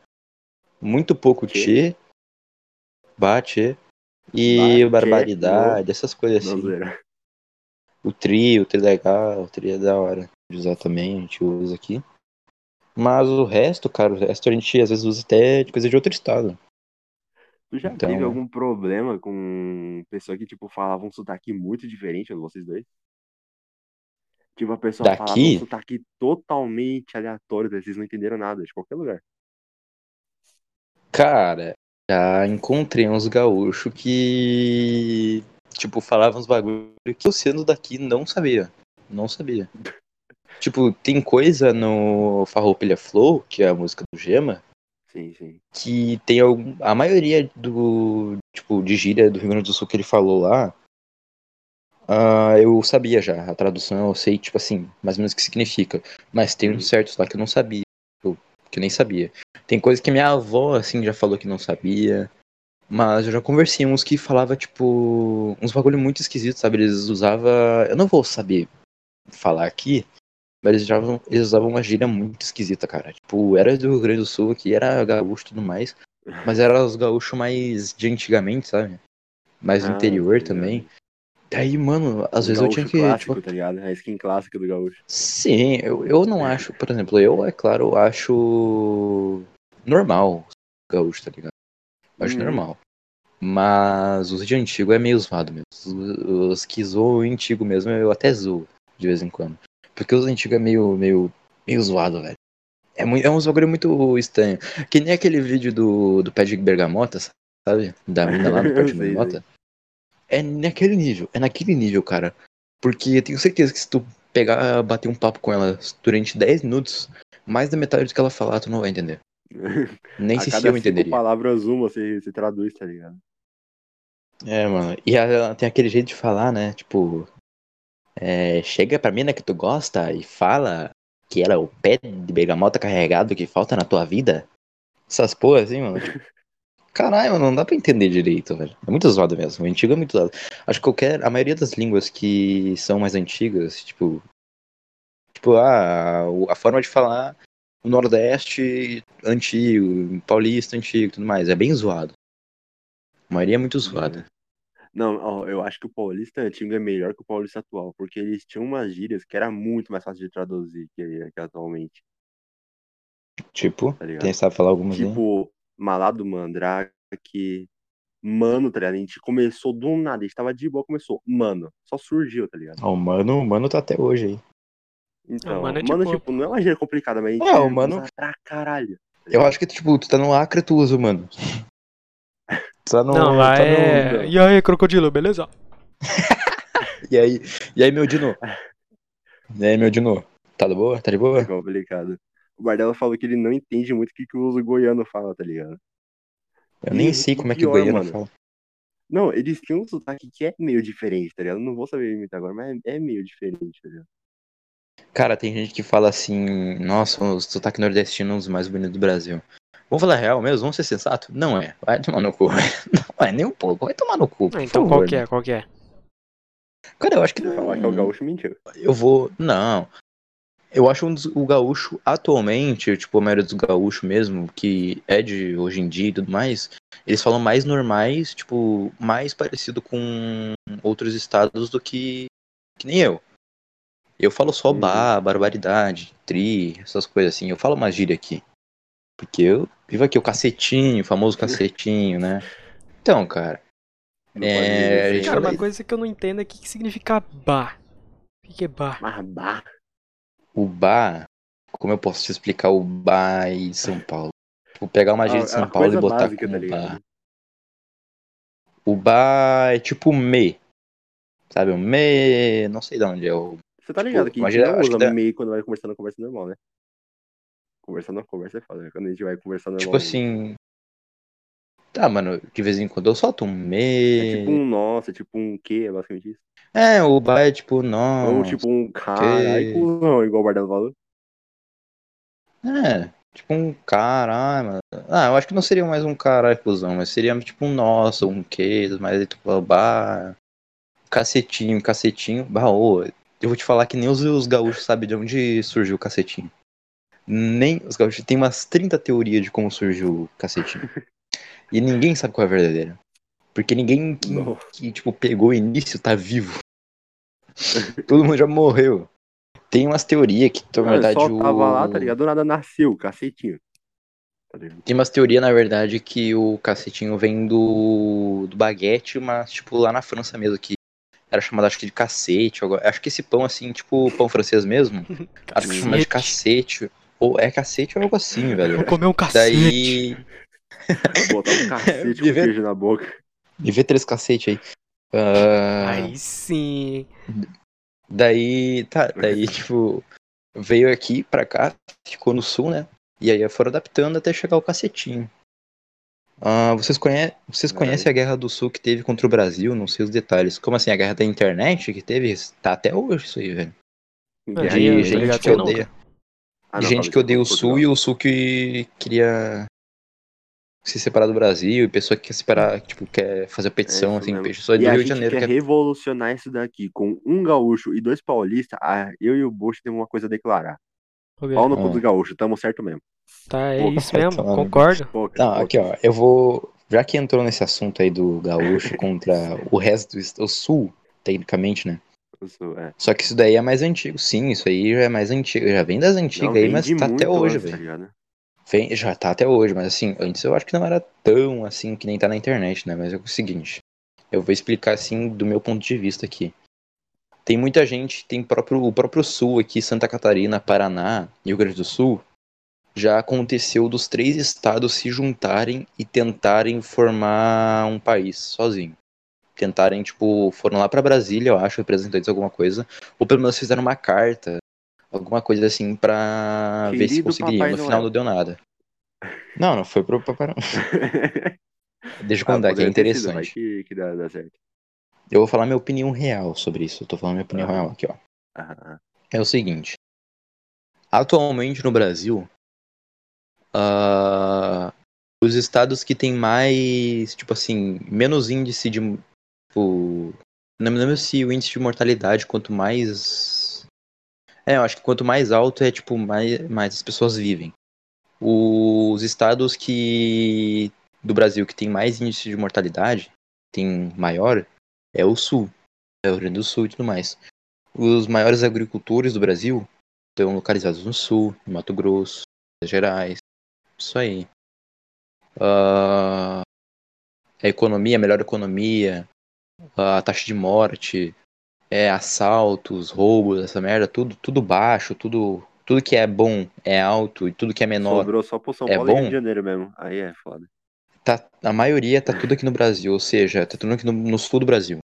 muito pouco Tchê. bar, tchê, e tchê, barbaridade, essas coisas assim. O trio, o trio legal, o trio é da hora de usar também, a gente usa aqui. Mas o resto, cara, o resto a gente às vezes usa até de coisa de outro estado. Tu já Então, teve algum problema com pessoa que, tipo, falava um sotaque muito diferente de vocês dois? Tipo, a pessoa falava um Daqui, sotaque totalmente aleatório, vocês não entenderam nada, de qualquer lugar. cara, já encontrei uns gaúchos que, tipo, falavam uns bagulho que eu sendo daqui não sabia. Não sabia. *laughs* Tipo, tem coisa no Farroupilha Flow, que é a música do Gema, Sim, sim. que tem algum, a maioria do tipo de gíria do Rio Grande do Sul que ele falou lá ah, eu sabia já a tradução eu sei tipo assim mais ou menos o que significa mas tem Uhum. uns certos lá que eu não sabia eu, que eu nem sabia tem coisa que minha avó assim já falou que não sabia mas eu já conversei uns que falava tipo uns bagulho muito esquisito sabe eles usavam eu não vou saber falar aqui mas eles usavam, eles usavam uma gíria muito esquisita, cara. Tipo, era do Rio Grande do Sul aqui, era gaúcho e tudo mais. Mas era os gaúchos mais de antigamente, sabe? Mais do Ah, interior tá também. Daí, mano, às O vezes eu tinha que. clássico, Tipo, tá ligado? A skin clássica do gaúcho. sim, eu, eu não acho, por exemplo, eu, é claro, acho normal o gaúcho, tá ligado? Acho Uhum. normal. Mas os de antigo é meio zoado mesmo. Os, os que zoam o antigo mesmo, eu até zoo de vez em quando. Porque os antigos é meio, meio, meio zoado, velho. É, muito, é uns bagulho muito estranho. Que nem aquele vídeo do, do de bergamota, sabe? Da mina lá do *laughs* sei, bergamota. É naquele nível, é naquele nível, cara. Porque eu tenho certeza que se tu pegar, bater um papo com ela durante 10 minutos, mais da metade do que ela falar, tu não vai entender. *laughs* Nem A se eu entenderia. palavras, uma você, você traduz, tá ligado? É, mano. E ela tem aquele jeito de falar, né? Tipo, é, chega pra mina que tu gosta e fala que ela é o pé de bergamota carregado que falta na tua vida. Essas porra assim, mano. *laughs* Caralho, mano, não dá pra entender direito, velho. É muito zoado mesmo. O antigo é muito zoado. Acho que qualquer. A maioria das línguas que são mais antigas, tipo. Tipo, ah, o- a forma de falar o Nordeste antigo, paulista antigo e tudo mais. É bem zoado. A maioria é muito zoada. Não, ó, eu acho que o paulista antigo é melhor que o paulista atual, porque eles tinham umas gírias que era muito mais fácil de traduzir que, que atualmente. Tipo, Tá quem sabe falar algumas aí? Tipo, malado mandrake, mano, tá ligado? A gente começou do nada, a gente tava de boa, começou, mano, só surgiu, tá ligado? Ó, o mano, o mano tá até hoje aí. Então, mano é mano, boa, tipo, não é uma gíria complicada, mas a gente É, o mano- pra caralho. tá Eu acho que, tipo, tu tá no Acre, tu usa o mano. Tá no. Não, lá tá no- é. E aí, crocodilo, beleza? *laughs* E aí, e aí, meu Dino? E aí, meu Dino? Tá de boa? Tá de É boa? complicado. O Bardella falou que ele não entende muito o que, que o goiano fala, tá ligado? Eu nem E- sei e como é que pior, goiano mano, fala. Não, eles tinham um sotaque que é meio diferente, tá ligado? Não vou saber imitar agora, mas é é meio diferente, tá ligado? Cara, tem gente que fala assim, nossa, o sotaque nordestino é um dos mais bonitos do Brasil. Vamos falar real mesmo? Vamos ser sensato? Não é. Vai tomar no cu. *laughs* Não é nem um pouco. Vai tomar no cu. Ah, por então favor, qual que né? é? Qual que é? Cara, eu acho que Eu acho que é o gaúcho mentiu. Eu vou. Não. Eu acho um dos- o gaúcho atualmente, tipo, a maioria dos gaúchos mesmo, que é de hoje em dia e tudo mais, eles falam mais normais, tipo, mais parecido com outros estados do que, que nem eu. Eu falo só Uhum. bar, barbaridade, tri, essas coisas assim. Eu falo mais gíria aqui. Porque eu vivo aqui o cacetinho, o famoso cacetinho, né? Então, cara, Não É, Cara, fala uma coisa que eu não entendo é o que, que significa bar. O que, que é bar? Mas bah, o bar, como eu posso te explicar o bar em São Paulo? Tipo, pegar uma gíria de a- São a Paulo e botar básica, como tá bar. O bar é tipo me. Sabe, o me. Não sei de onde é o. Você tá Tipo, ligado que a gente imagina, não usa meio quando vai conversando conversa normal, né? Conversando conversa é foda, né? Quando a gente vai conversar normal. Tipo assim. Tá, mano, de vez em quando eu solto um me. É tipo um nossa, é tipo um quê, é basicamente isso. É, o bar é tipo, não. Ou tipo um caralho, cuzão, igual o Bardano falou. É, tipo um caralho, mano. Ah, eu acho que não seria mais um caralho cuzão, mas seria tipo um nossa, um que, mas tipo, bah, cacetinho, cacetinho, bah, ô, eu vou te falar que nem os, os gaúchos sabem de onde surgiu o cacetinho. Nem os gaúchos tem umas 30 teorias de como surgiu o cacetinho. E ninguém sabe qual é a verdadeira. Porque ninguém que, que, tipo, pegou o início tá vivo. Todo mundo já morreu. Tem umas teorias que, na verdade, só tava o... lá, tá ligado? Do nada nasceu, cacetinho. Tá? Tem umas teorias, na verdade, que o cacetinho vem do, do baguete, mas, tipo, lá na França mesmo, que era chamado, acho que, de cacete. Acho que esse pão, assim, tipo, pão francês mesmo, *laughs* acho que chama de cacete. Ou é cacete ou algo assim, velho. Vou comer um cacete. Daí. Botar um cacete *laughs* com queijo na boca. Me vê três cacete aí. Ah, Aí sim. Daí, tá, daí, tipo, veio aqui pra cá, ficou no sul, né? E aí foram adaptando até chegar o cacetinho. Ah, vocês, conhe... vocês É. conhecem a Guerra do Sul que teve contra o Brasil? Não sei os detalhes. Como assim, a guerra da internet que teve? Tá até hoje isso aí, velho. Guerra De gente que odeia. Ah, não, gente que odeia o Sul e o Sul que queria se separar do Brasil e pessoa que quer separar, tipo, quer fazer petição, isso assim, mesmo. pessoa do E a Rio de gente Janeiro. quer que é- revolucionar isso daqui com um gaúcho e dois paulistas. Ah, eu e o Bush temos uma coisa a declarar. Pau no cu Ah. dos gaúchos, tamo certo mesmo. Tá, é Pô, isso vai mesmo, concordo. Pouca, Não, pouca. aqui ó, eu vou. Já que entrou nesse assunto aí do gaúcho *laughs* contra o resto do o sul, tecnicamente, né? É. Só que isso daí é mais antigo, sim, isso aí já é mais antigo, já vem das antigas Não, aí, mas tá até hoje, tá velho. Vem- Já tá até hoje, mas assim, antes eu acho que não era tão assim que nem tá na internet, né? Mas é o seguinte, eu vou explicar assim do meu ponto de vista aqui. Tem muita gente, tem próprio, o próprio sul aqui, Santa Catarina, Paraná Rio Grande do Sul, já aconteceu dos três estados se juntarem e tentarem formar um país sozinho. Tentarem, tipo, foram lá pra Brasília, eu acho, representantes alguma coisa, ou pelo menos fizeram uma carta, alguma coisa assim, pra ver se conseguiriam. Papai No final Noel. não deu nada. Não, não foi pro Papai Noel. *laughs* Deixa eu Ah, contar, que é ter sido, interessante. que, que dá, dá certo. Eu vou falar minha opinião real sobre isso. Eu tô falando minha opinião Ah. real aqui, ó. Ah, É o seguinte. Atualmente no Brasil, ah, os estados que tem mais, tipo assim, menos índice de. Tipo, não me lembro se o índice de mortalidade, quanto mais. É, eu acho que quanto mais alto é, tipo, mais, mais as pessoas vivem. Os estados que. do Brasil que tem mais índice de mortalidade, tem maior, é o sul. É o Rio Grande do Sul e tudo mais. Os maiores agricultores do Brasil estão localizados no sul, no Mato Grosso, Minas Gerais. Isso aí. Ah, a economia, a melhor economia, a taxa de morte, é, assaltos, roubos, essa merda, tudo, tudo baixo, tudo, tudo que é bom é alto e tudo que é menor Sobrou só pro São é Paulo e Rio bom? de Janeiro mesmo. Aí é foda. tá, a maioria tá tudo aqui no Brasil, ou seja, tá tudo aqui no, no sul do Brasil.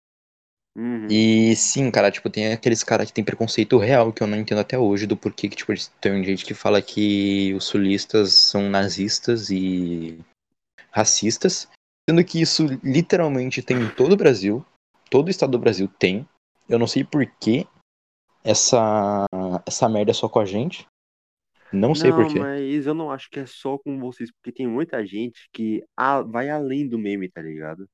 Uhum. E sim, cara, tipo, tem aqueles caras que tem preconceito real que eu não entendo até hoje do porquê que, tipo, tem gente que fala que os sulistas são nazistas e racistas. Sendo que isso literalmente tem em todo o Brasil. Todo o estado do Brasil tem. Eu não sei por que essa, essa merda é só com a gente. Não sei por quê. mas eu não acho que é só com vocês, porque tem muita gente que a- vai além do meme, tá ligado?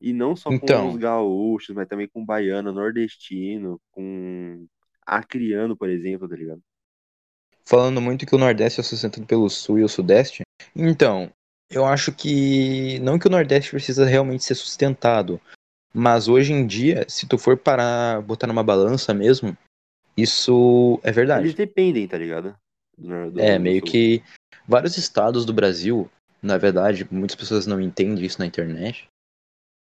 E não só com Então. os gaúchos, mas também com baiano, nordestino, com acriano, por exemplo, tá ligado? Falando muito que o Nordeste é sustentado pelo Sul e o Sudeste. Então, eu acho que não que o Nordeste precisa realmente ser sustentado, mas hoje em dia, se tu for parar, botar numa balança mesmo, isso é verdade. Eles dependem, tá ligado? Do do- É, do meio sul. que vários estados do Brasil, na verdade, muitas pessoas não entendem isso na internet,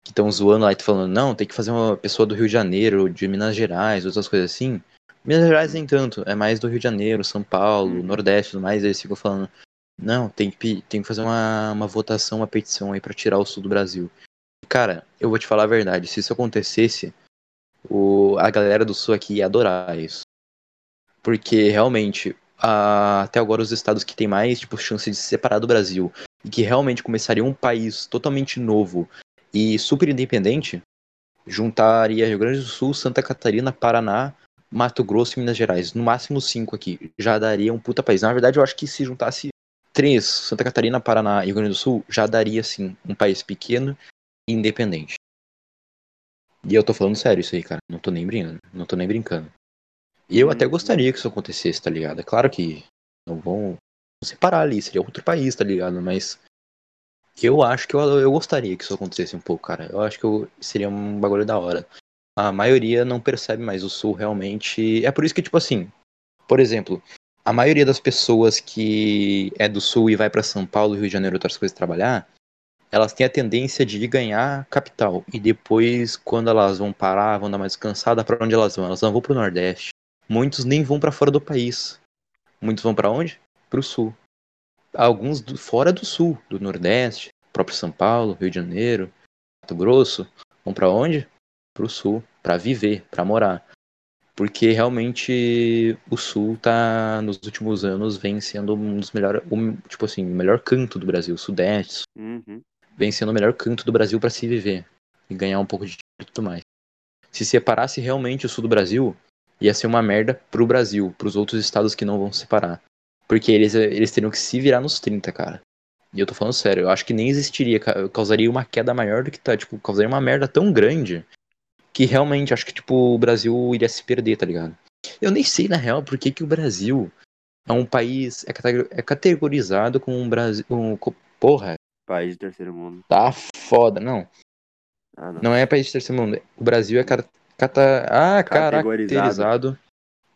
que estão zoando lá e falando, não, tem que fazer uma pessoa do Rio de Janeiro, de Minas Gerais, outras coisas assim. Minas Gerais nem tanto, é mais do Rio de Janeiro, São Paulo, Uhum. Nordeste tudo mais, eles ficam falando, não, tem que, tem que fazer uma, uma votação, uma petição aí pra tirar o sul do Brasil. Cara, eu vou te falar a verdade, se isso acontecesse, o, a galera do sul aqui ia adorar isso. Porque realmente, a- até agora os estados que têm mais tipo, chance de se separar do Brasil e que realmente começariam um país totalmente novo e super independente, juntaria Rio Grande do Sul, Santa Catarina, Paraná, Mato Grosso e Minas Gerais. No máximo cinco aqui. Já daria um puta país. Na verdade, eu acho que se juntasse três, Santa Catarina, Paraná e Rio Grande do Sul, já daria sim um país pequeno e independente. E eu tô falando sério isso aí, cara. Não tô nem brincando. Não tô nem brincando. E eu Hum. até gostaria que isso acontecesse, tá ligado? É claro que não vão separar ali, seria outro país, tá ligado? Mas eu acho que eu, eu gostaria que isso acontecesse um pouco, cara. Eu acho que eu- seria um bagulho da hora. A maioria não percebe mais o sul realmente. É por isso que, tipo assim, por exemplo, a maioria das pessoas que é do sul e vai pra São Paulo, Rio de Janeiro, outras coisas trabalhar, elas têm a tendência de ganhar capital. E depois, quando elas vão parar, vão dar mais descansada, pra onde elas vão? Elas não vão pro Nordeste. Muitos nem vão pra fora do país. Muitos vão pra onde? Pro sul. Alguns do- fora do sul, do Nordeste, próprio São Paulo, Rio de Janeiro, Mato Grosso, vão pra onde? Pro sul, pra viver, pra morar. Porque realmente o sul tá nos últimos anos vem sendo um dos melhores, um, tipo assim, o melhor canto do Brasil, o sudeste, Uhum. vem sendo o melhor canto do Brasil pra se viver e ganhar um pouco de dinheiro e tudo mais. Se separasse realmente o sul do Brasil, ia ser uma merda pro Brasil, pros outros estados que não vão se separar. Porque eles, eles teriam que se virar nos 30, cara. E eu tô falando sério, eu acho que nem existiria, ca- causaria uma queda maior do que tá, tipo, causaria uma merda tão grande que realmente acho que, tipo, o Brasil iria se perder, tá ligado? Eu nem sei, na real, por que, que o Brasil é um país, é, é categorizado como um Brasil, um, porra, País de terceiro mundo. tá foda, não. Ah, não. Não é país de terceiro mundo. O Brasil é car cata ah, Categorizado. caracterizado.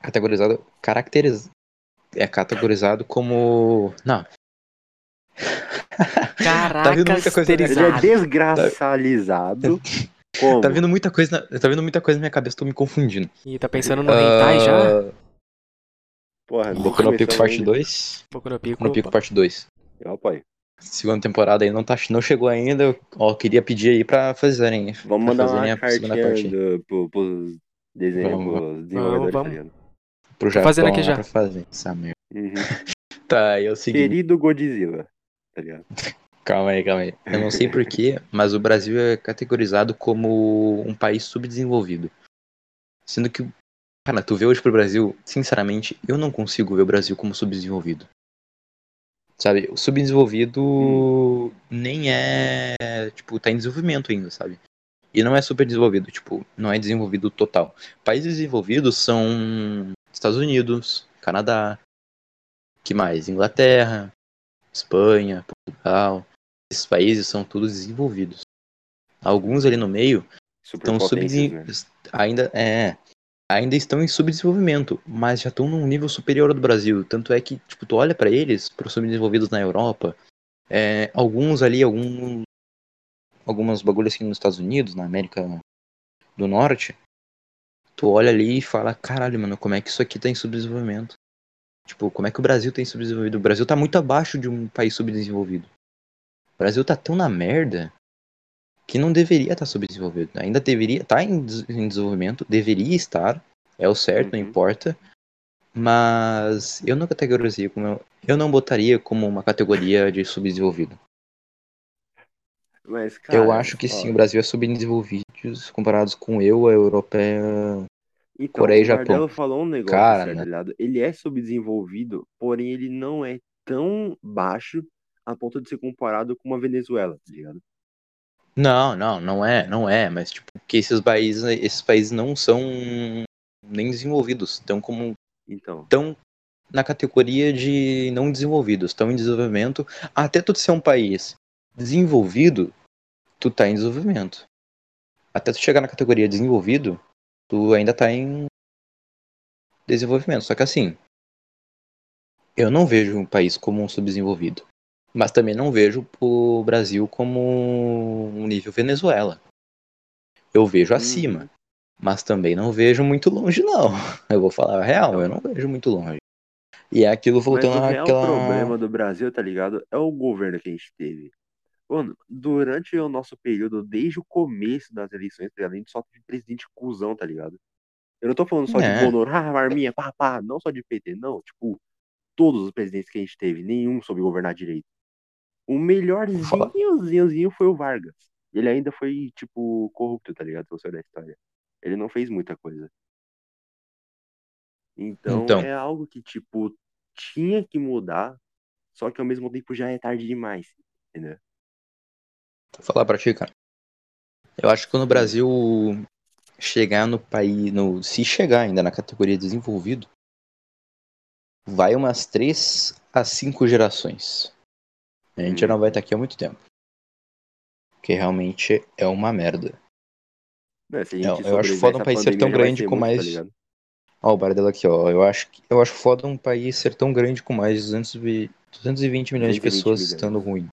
Categorizado. Caracteriz é categorizado como. Não. *laughs* Tá vindo muita coisa Ele é Caracterizado. desgraçalizado. *laughs* Como? Tá vindo muita coisa na, tá vindo muita coisa na minha cabeça, tô me confundindo. E tá pensando no hentai já? Ah, Porra, não Boku no Pico parte ainda. 2. Boku no Pico. No Pico parte 2. Eu apoio. Segunda temporada aí não, tá, não chegou ainda. eu- Ó, queria pedir aí pra fazerem. Vamos pra mandar fazerem uma a segunda cartinha parte. do, pro, pros desenhos, Vamos, pros desenvolvedores, vamos. tá ligado? Pro Japão fazendo aqui lá já. pra fazer essa merda. Uhum. *laughs* Tá, é o seguinte. Querido Godzilla, tá ligado? Calma aí, calma aí. Eu não sei porquê, mas o Brasil é categorizado como um país subdesenvolvido. Sendo que, cara, tu vê hoje pro Brasil, sinceramente, eu não consigo ver o Brasil como subdesenvolvido. Sabe, o subdesenvolvido nem é, tipo, tá em desenvolvimento ainda, sabe? E não é super desenvolvido, tipo, não é desenvolvido total. Países desenvolvidos são Estados Unidos, Canadá, que mais? Inglaterra, Espanha, Portugal. Esses países são todos desenvolvidos. Alguns ali no meio estão subdesen... né? ainda é ainda estão em subdesenvolvimento, mas já estão num nível superior ao do Brasil. Tanto é que tipo tu olha para eles, para os subdesenvolvidos na Europa, é, alguns ali, algum algumas bagulhos assim nos Estados Unidos, na América do Norte, tu olha ali e fala, caralho, mano, como é que isso aqui tá em subdesenvolvimento? Tipo, como é que o Brasil tem subdesenvolvido? O Brasil tá muito abaixo de um país subdesenvolvido. O Brasil tá tão na merda que não deveria estar subdesenvolvido. Ainda deveria estar em, des- em desenvolvimento, deveria estar, é o certo, não Uhum. importa. Mas eu não categorizaria como eu não botaria como uma categoria de subdesenvolvido. Mas, cara, eu acho que ó, sim, o Brasil é subdesenvolvido comparados com eu, a europeia. Então, Coreia e o Japão. Bardella falou um negócio Cara, né? tá? Ele é subdesenvolvido, porém ele não é tão baixo a ponto de ser comparado com uma Venezuela, tá ligado? Não, não, não é, não é, mas tipo, que esses países, esses países não são nem desenvolvidos, estão como Então, estão na categoria de não desenvolvidos, estão em desenvolvimento. Até tu ser um país desenvolvido, tu tá em desenvolvimento. Até tu chegar na categoria desenvolvido, tu ainda tá em desenvolvimento. Só que assim, eu não vejo um país como um subdesenvolvido. Mas também não vejo o Brasil como um nível Venezuela. Eu vejo acima. Uhum. Mas também não vejo muito longe, não. *laughs* Eu vou falar a real, eu não vejo muito longe. E é aquilo Mas voltando o real àquela. problema do Brasil, tá ligado? É o governo que a gente teve. Mano, durante o nosso período, desde o começo das eleições, tá ligado? A gente só teve presidente cuzão, tá ligado? Eu não tô falando só de É. Bonoro, ah, arminha, pá, pá, não só de PT, não. Tipo, todos os presidentes que a gente teve, nenhum soube governar direito. O melhorzinhozinho foi o Vargas. Ele ainda foi, tipo, corrupto, tá ligado? Se você olhar a história. Ele não fez muita coisa. Então, Então. é algo que, tipo, tinha que mudar, só que ao mesmo tempo já é tarde demais, entendeu? Vou falar pra ti, cara. Eu acho que quando o Brasil chegar no país. No, se chegar ainda na categoria desenvolvido, vai umas 3 a 5 gerações. A gente já não vai estar aqui há muito tempo. Porque realmente é uma merda. Não, Eu- eu acho foda um país ser tão grande ser com muito, tá mais-? Ó, o Bardella aqui, ó. Eu acho, que- eu acho foda um país ser tão grande com mais de 200, e- 220 milhões de 220 pessoas milhões. estando ruim.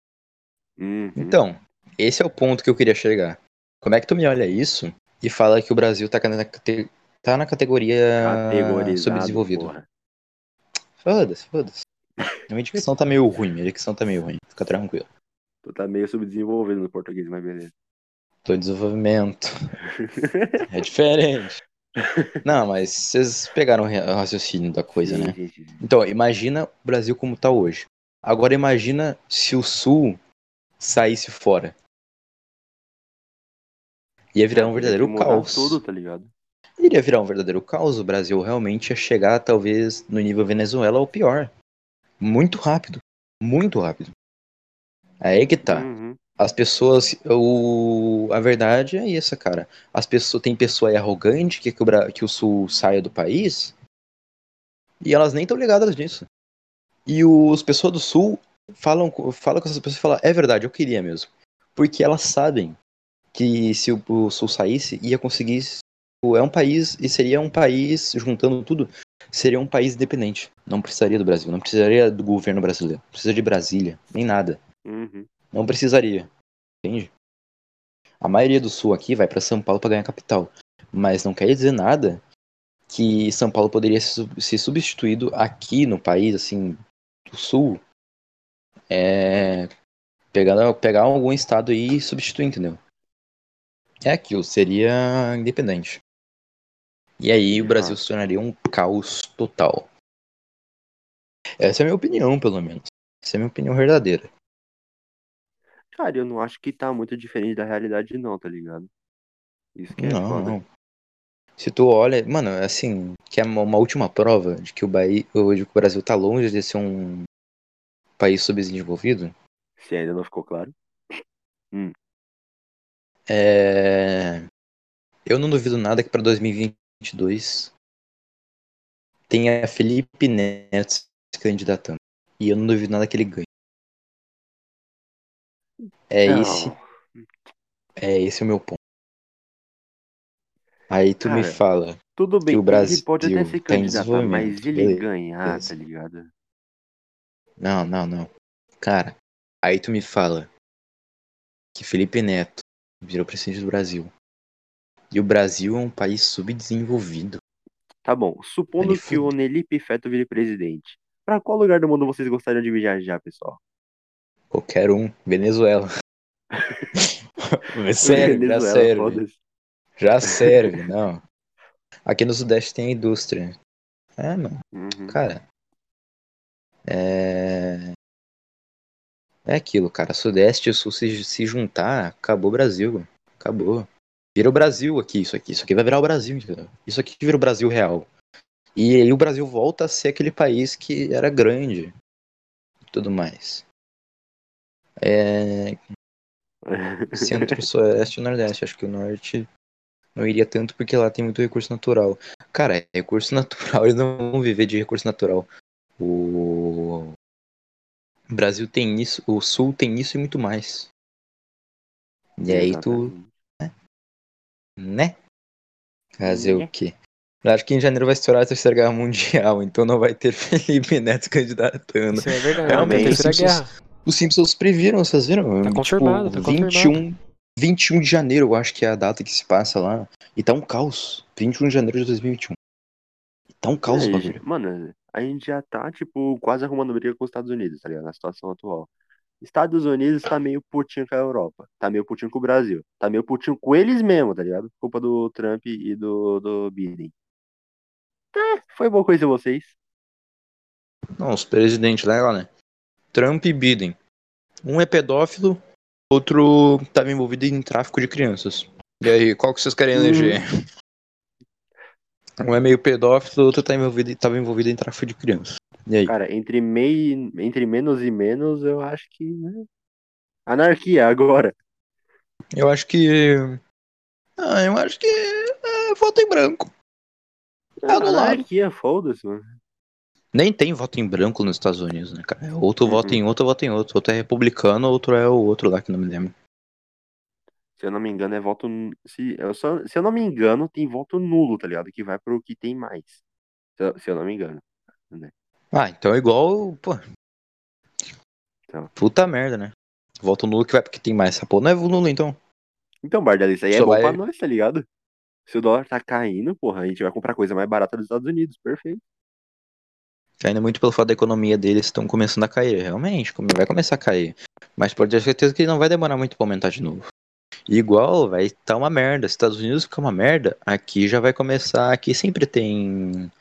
Uhum. Então, esse é o ponto que eu queria chegar. Como é que tu me olha isso e fala que o Brasil tá na, tá na categoria subdesenvolvido? Foda-se, foda-se. Minha dicção tá meio ruim, minha dicção tá meio ruim. Fica tranquilo. Tu tá meio subdesenvolvido no português, mas beleza. Tô em desenvolvimento. *laughs* É diferente. Não, mas vocês pegaram o ra- o raciocínio da coisa, né? Então, imagina o Brasil como tá hoje. Agora imagina se o Sul saísse fora. Ia virar um verdadeiro caos. tudo, tá ligado? Iria virar um verdadeiro caos. O Brasil realmente ia chegar, talvez, no nível Venezuela ou pior. Muito rápido. Muito rápido. Aí que tá. Uhum. As pessoas. O, a verdade é essa, cara. As pessoas. Tem pessoa aí arrogante que, que, o, que o Sul saia do país. E elas nem estão ligadas nisso. E os pessoas do Sul falam, falam com essas pessoas e falam, é verdade, eu queria mesmo. Porque elas sabem que se o, o Sul saísse, ia conseguir. É um país, e seria um país, juntando tudo, seria um país independente. Não precisaria do Brasil, não precisaria do governo brasileiro. Não precisa de Brasília, nem nada. Uhum. Não precisaria. Entende? A maioria do sul aqui vai pra São Paulo pra ganhar capital. Mas não quer dizer nada que São Paulo poderia ser sub- ser substituído aqui no país, assim, do sul. É. Pegar, pegar algum estado aí e substituir, entendeu? É aquilo, seria independente. E aí o Brasil se tornaria um caos total. Essa é a minha opinião, pelo menos. Essa é a minha opinião verdadeira. Cara, eu não acho que tá muito diferente da realidade, não, tá ligado? Isso que é não, foda. não. Se tu olha, mano, assim, que é uma, última prova de que o, Bahia, de que o Brasil tá longe de ser um país subdesenvolvido, Se ainda não ficou claro. é... eu não duvido nada que pra 2022 tenha Felipe Neto se candidatando. E eu não duvido nada que ele ganhe. É Não. esse, é esse o meu ponto. Aí tu me Cara, fala, Tudo bem, o ele Brasil pode até se candidatar, mas ele beleza. ganhar, tá ligado? Não, não, não. Cara, aí tu me fala que Felipe Neto virou presidente do Brasil. E o Brasil é um país subdesenvolvido. Tá bom, supondo Ele que o Nelipe Feto vire presidente. Pra qual lugar do mundo vocês gostariam de viajar, pessoal? Qualquer um. Venezuela. *laughs* serve, já Venezuela, serve. foda-se. Já serve, não. Aqui no Sudeste tem indústria. É, mano. Uhum. Cara. É. É aquilo, cara. Sudeste e Sul se, se juntar, acabou o Brasil. Acabou. Vira o Brasil aqui, isso aqui. Isso aqui vai virar o Brasil, entendeu? Isso aqui vira o Brasil real. E aí o Brasil volta a ser aquele país que era grande. E tudo mais. É. Centro, *laughs* Sudeste e Nordeste. Acho que o Norte não iria tanto porque lá tem muito recurso natural. Cara, é recurso *laughs* natural, eles não vão viver de recurso natural. O Brasil tem isso, o Sul tem isso e muito mais. E aí tu. Né? Fazer Né? o quê? Eu acho que em janeiro vai estourar a Terceira Guerra Mundial, *laughs* então não vai ter *laughs* Felipe Neto candidatando. Isso é verdade. Realmente, Realmente, terceira os Simpsons- guerra. Os Simpsons previram, vocês viram? Tá confirmado, tá confirmado. 21, 21 de janeiro, eu acho que é a data que se passa lá. E tá um caos. 21 de janeiro de 2021. E tá um caos É, bagulho. Mano, a gente já tá, tipo, quase arrumando briga com os Estados Unidos, tá ligado? Na situação atual. Estados Unidos tá meio putinho com a Europa. Tá meio putinho com o Brasil. Tá meio putinho com eles mesmo, tá ligado? Culpa do Trump e do, do Biden. Tá, foi boa coisa vocês. Não, os presidentes lá, né? Trump e Biden. Um é pedófilo, outro tava envolvido em tráfico de crianças. E aí, qual que vocês querem eleger? Um é meio pedófilo, outro tá envolvido, tava envolvido em tráfico de crianças. E aí? Cara, entre, mei, entre menos e menos, eu acho que. Né? Anarquia agora. Eu acho que. Ah, eu acho que. É, voto em branco. Tá do lado. Anarquia, foda-se, mano. Nem tem voto em branco nos Estados Unidos, né, cara? Outro Uhum. vota em outro, vota em outro. Outro é republicano, outro é o outro lá que não me lembro. Se eu não me engano, é voto. Se eu, só, se eu não me engano, tem voto nulo, tá ligado? Que vai pro que tem mais. Se eu, se eu não me engano. Ah, então é igual. Pô. Então. Puta merda, né? Voto nulo que vai porque tem mais. Essa porra não é nulo, então. Então, Bardella, isso aí é Só bom vai- pra nós, tá ligado? Se o dólar tá caindo, porra, a gente vai comprar coisa mais barata dos Estados Unidos. Perfeito. Ainda muito pelo fato da economia deles estão começando a cair. Realmente, vai começar a cair. Mas pode ter certeza que não vai demorar muito pra aumentar de novo. Igual, vai estar uma merda. Se Estados Unidos ficar uma merda, aqui já vai começar. Aqui sempre tem.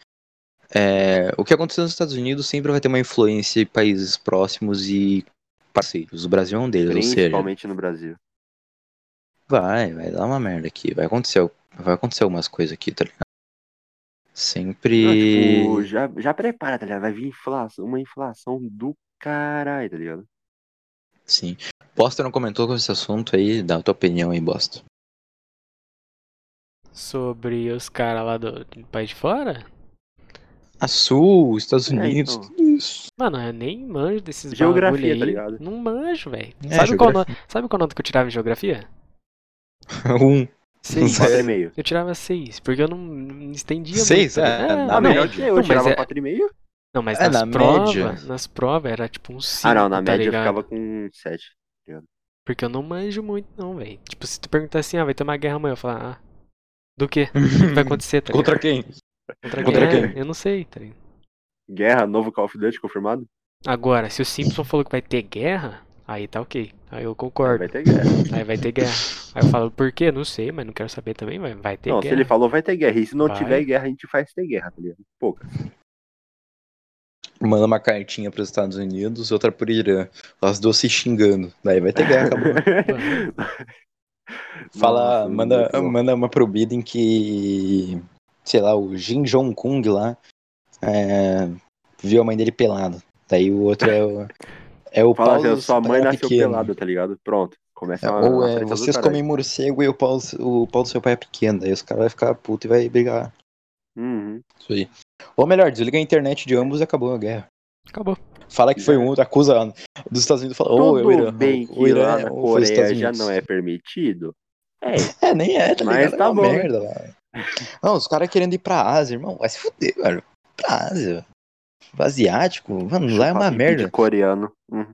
É, o que aconteceu nos Estados Unidos sempre vai ter uma influência em países próximos e parceiros. O Brasil é um deles, ou seja, Principalmente no Brasil. vai, vai dar uma merda aqui. Vai acontecer, vai acontecer algumas coisas aqui, tá ligado? Sempre. Não, tipo, já, já prepara, tá ligado? Vai vir inflação, uma inflação do caralho, tá ligado? Sim. Bosta não comentou com esse assunto aí, dá a tua opinião aí, Bosta. Sobre os caras lá do, do país de fora? A Sul, Estados É, Unidos, então. tudo isso. Mano, eu nem manjo desses Geografia, bagulho aí. tá ligado? Não manjo, velho. É, sabe, qual geografia. sabe qual nota que eu tirava em geografia? *laughs* um. Seis. Quatro e meio. Eu tirava seis, porque eu não, não estendia Seis? muito. É, né? na Ah, melhor média. que eu, eu tirava é- quatro e meio. Não, mas É, nas na provas, média. nas provas era tipo um 5, Ah, não, na tá média eu ligado? ficava com sete. Porque eu não manjo muito não, velho. Tipo, se tu perguntar assim, ah, vai ter uma guerra amanhã, eu falar, ah, do quê? O *laughs* que vai acontecer, tá ligado? Contra quem? Contra, contra quem? quem? Eu não sei, tá ligado? Guerra, novo Call of Duty confirmado? Agora, se o Simpson falou que vai ter guerra, aí tá ok. Aí eu concordo. Vai ter guerra. Aí vai ter guerra. Aí eu falo, por quê? Não sei, mas não quero saber também, mas vai ter Não, se guerra. ele falou vai ter guerra. E se não Vai. tiver guerra, a gente faz ter guerra, tá ligado? Pouca. Manda uma cartinha pros Estados Unidos, outra pro Irã. As duas se xingando. Daí vai ter guerra, acabou. *laughs* Fala, manda, manda uma pro Biden que, sei lá, o Jin Jong-kung lá é, viu a mãe dele pelado. Daí o outro é o, é o Fala Paulo assim, sua mãe nasceu pequeno. pelada, tá ligado? Pronto. Começa É, uma, Ou é, vocês comem morcego e o pau, o pau do seu pai é pequeno. Daí os caras vão ficar puto e vai brigar. Uhum. Isso aí. Ou melhor, desliga a internet de ambos e acabou a guerra. Acabou. Fala que foi um, outro acusa dos Estados Unidos fala, ô, é o Tudo Irã. bem o que Irã lá é na ou foi os Coreia já não é permitido. É, *laughs* É, nem é, tá Mas ligado? tá é bom. merda lá. Não, os caras querendo ir pra Ásia, irmão. Vai se fuder, velho. Pra Ásia. Asiático, mano, lá é uma merda. coreano. Uhum.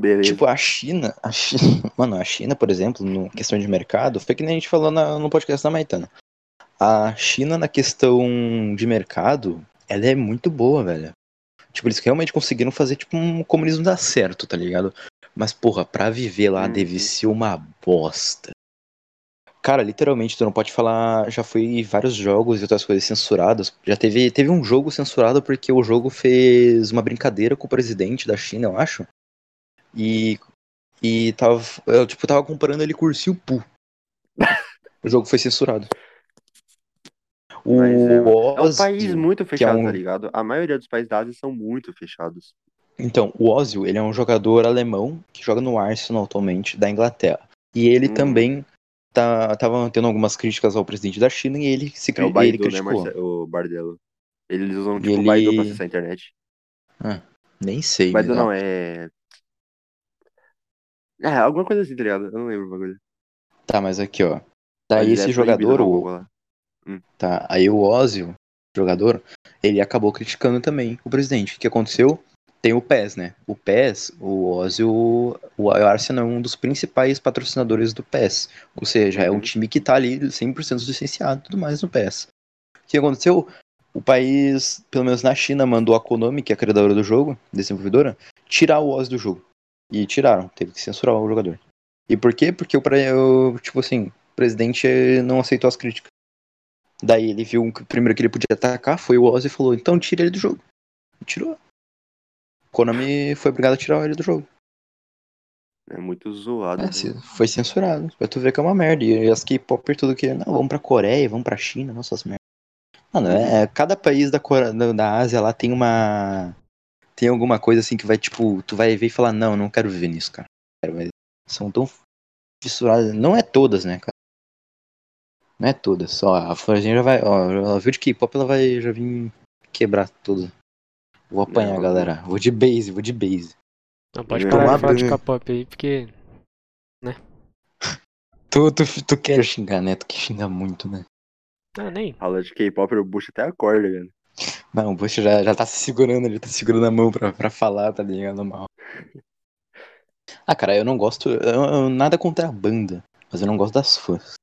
Beleza. Tipo, a China, a China, *laughs* mano, a China, por exemplo, no questão de mercado, foi que nem a gente falou na- no podcast da Maitana. A China, na questão de mercado, ela é muito boa, velho. Tipo, eles realmente conseguiram fazer, tipo, um comunismo dar certo, tá ligado? Mas, porra, pra viver lá Uhum. deve ser uma bosta. Cara, literalmente, tu não pode falar. Já foi vários jogos e outras coisas censurados. Já teve, teve um jogo censurado porque o jogo fez uma brincadeira com o presidente da China, eu acho. E E tava, eu, tipo, tava comparando ele com o Ursinho Poo. *laughs* o jogo foi censurado. O é. É um país muito é fechado, um- tá ligado? A maioria dos países da Ásia são muito fechados. Então, o Ozil, ele é um jogador alemão que joga no Arsenal atualmente, da Inglaterra. E ele Uhum. também tá, tava tendo algumas críticas ao presidente da China e ele se É o ele Baidu, né, criticou. Marcelo? O Bardelo. Eles usam, tipo, o ele- Baidu pra acessar a internet. Nem sei. Baidu não, é... É, alguma coisa assim, tá ligado? Eu não lembro o bagulho. Tá, mas aqui, ó. Daí Mas esse é jogador, o, lá. Tá, aí o Ozil, jogador, ele acabou criticando também o presidente. O que aconteceu? Tem o PES, né? O PES, o Ozil, o Arsenal é um dos principais patrocinadores do PES. Ou seja, é um Uhum. time que tá ali 100% licenciado e tudo mais no PES. O que aconteceu? O país, pelo menos na China, mandou a Konami, que é a criadora do jogo, desenvolvedora, tirar o Ozil do jogo. E tiraram, teve que censurar o jogador. E por quê? Porque o, o tipo assim, o presidente não aceitou as críticas. Daí ele viu que o primeiro que ele podia atacar foi o Ozzy e falou, então tira ele do jogo. E tirou. Konami foi obrigado a tirar ele do jogo. É muito zoado. É, né? foi censurado. Pra tu ver que é uma merda. E as K-pop tudo que. Não, vamos pra Coreia, vamos pra China, nossa, as merdas. Mano, é, cada país da, Core... da, Ásia lá tem uma. Tem alguma coisa assim que vai, tipo, tu vai ver e falar, não, não quero viver nisso, cara. Quero, mas São tão fissuradas. Não é todas, né, cara? Não é todas. Só a Florzinha já vai. Ó, ela viu de K-pop, ela vai já vir quebrar tudo. Vou apanhar, Não, galera. Vou de base, vou de base. Não, pode Eu- parar Tomar de falar de. K-pop aí, porque. *laughs* Tu, tu, tu quer xingar, né? Tu quer xingar muito, né? Ah, nem. Fala de K-pop, eu puxo até a corda, velho. Não, o Bush já, já tá se segurando, ele tá segurando a mão pra, pra falar, tá ligado? Mal. *laughs* Ah, cara, eu não gosto. Eu, eu- nada contra a banda, mas eu não gosto das fãs.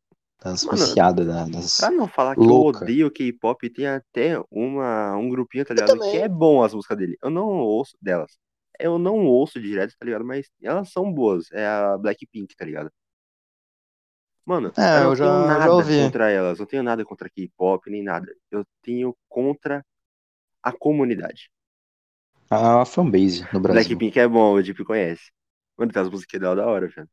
Das Mano, associadas, da- das. Pra não falar que Louca. eu odeio K-pop, tem até uma, um grupinho, tá ligado? Que é bom as músicas dele. Eu não ouço delas. Eu não ouço direto, tá ligado? Mas elas são boas. É a Blackpink, tá ligado? Mano, É, eu não eu já- tenho eu já nada ouvi. contra elas. Não tenho nada contra K-pop, nem nada. Eu tenho contra a comunidade. A fanbase no Brasil. Blackpink é bom, o Deep conhece. Mano, tem as músicas dela da hora, velho.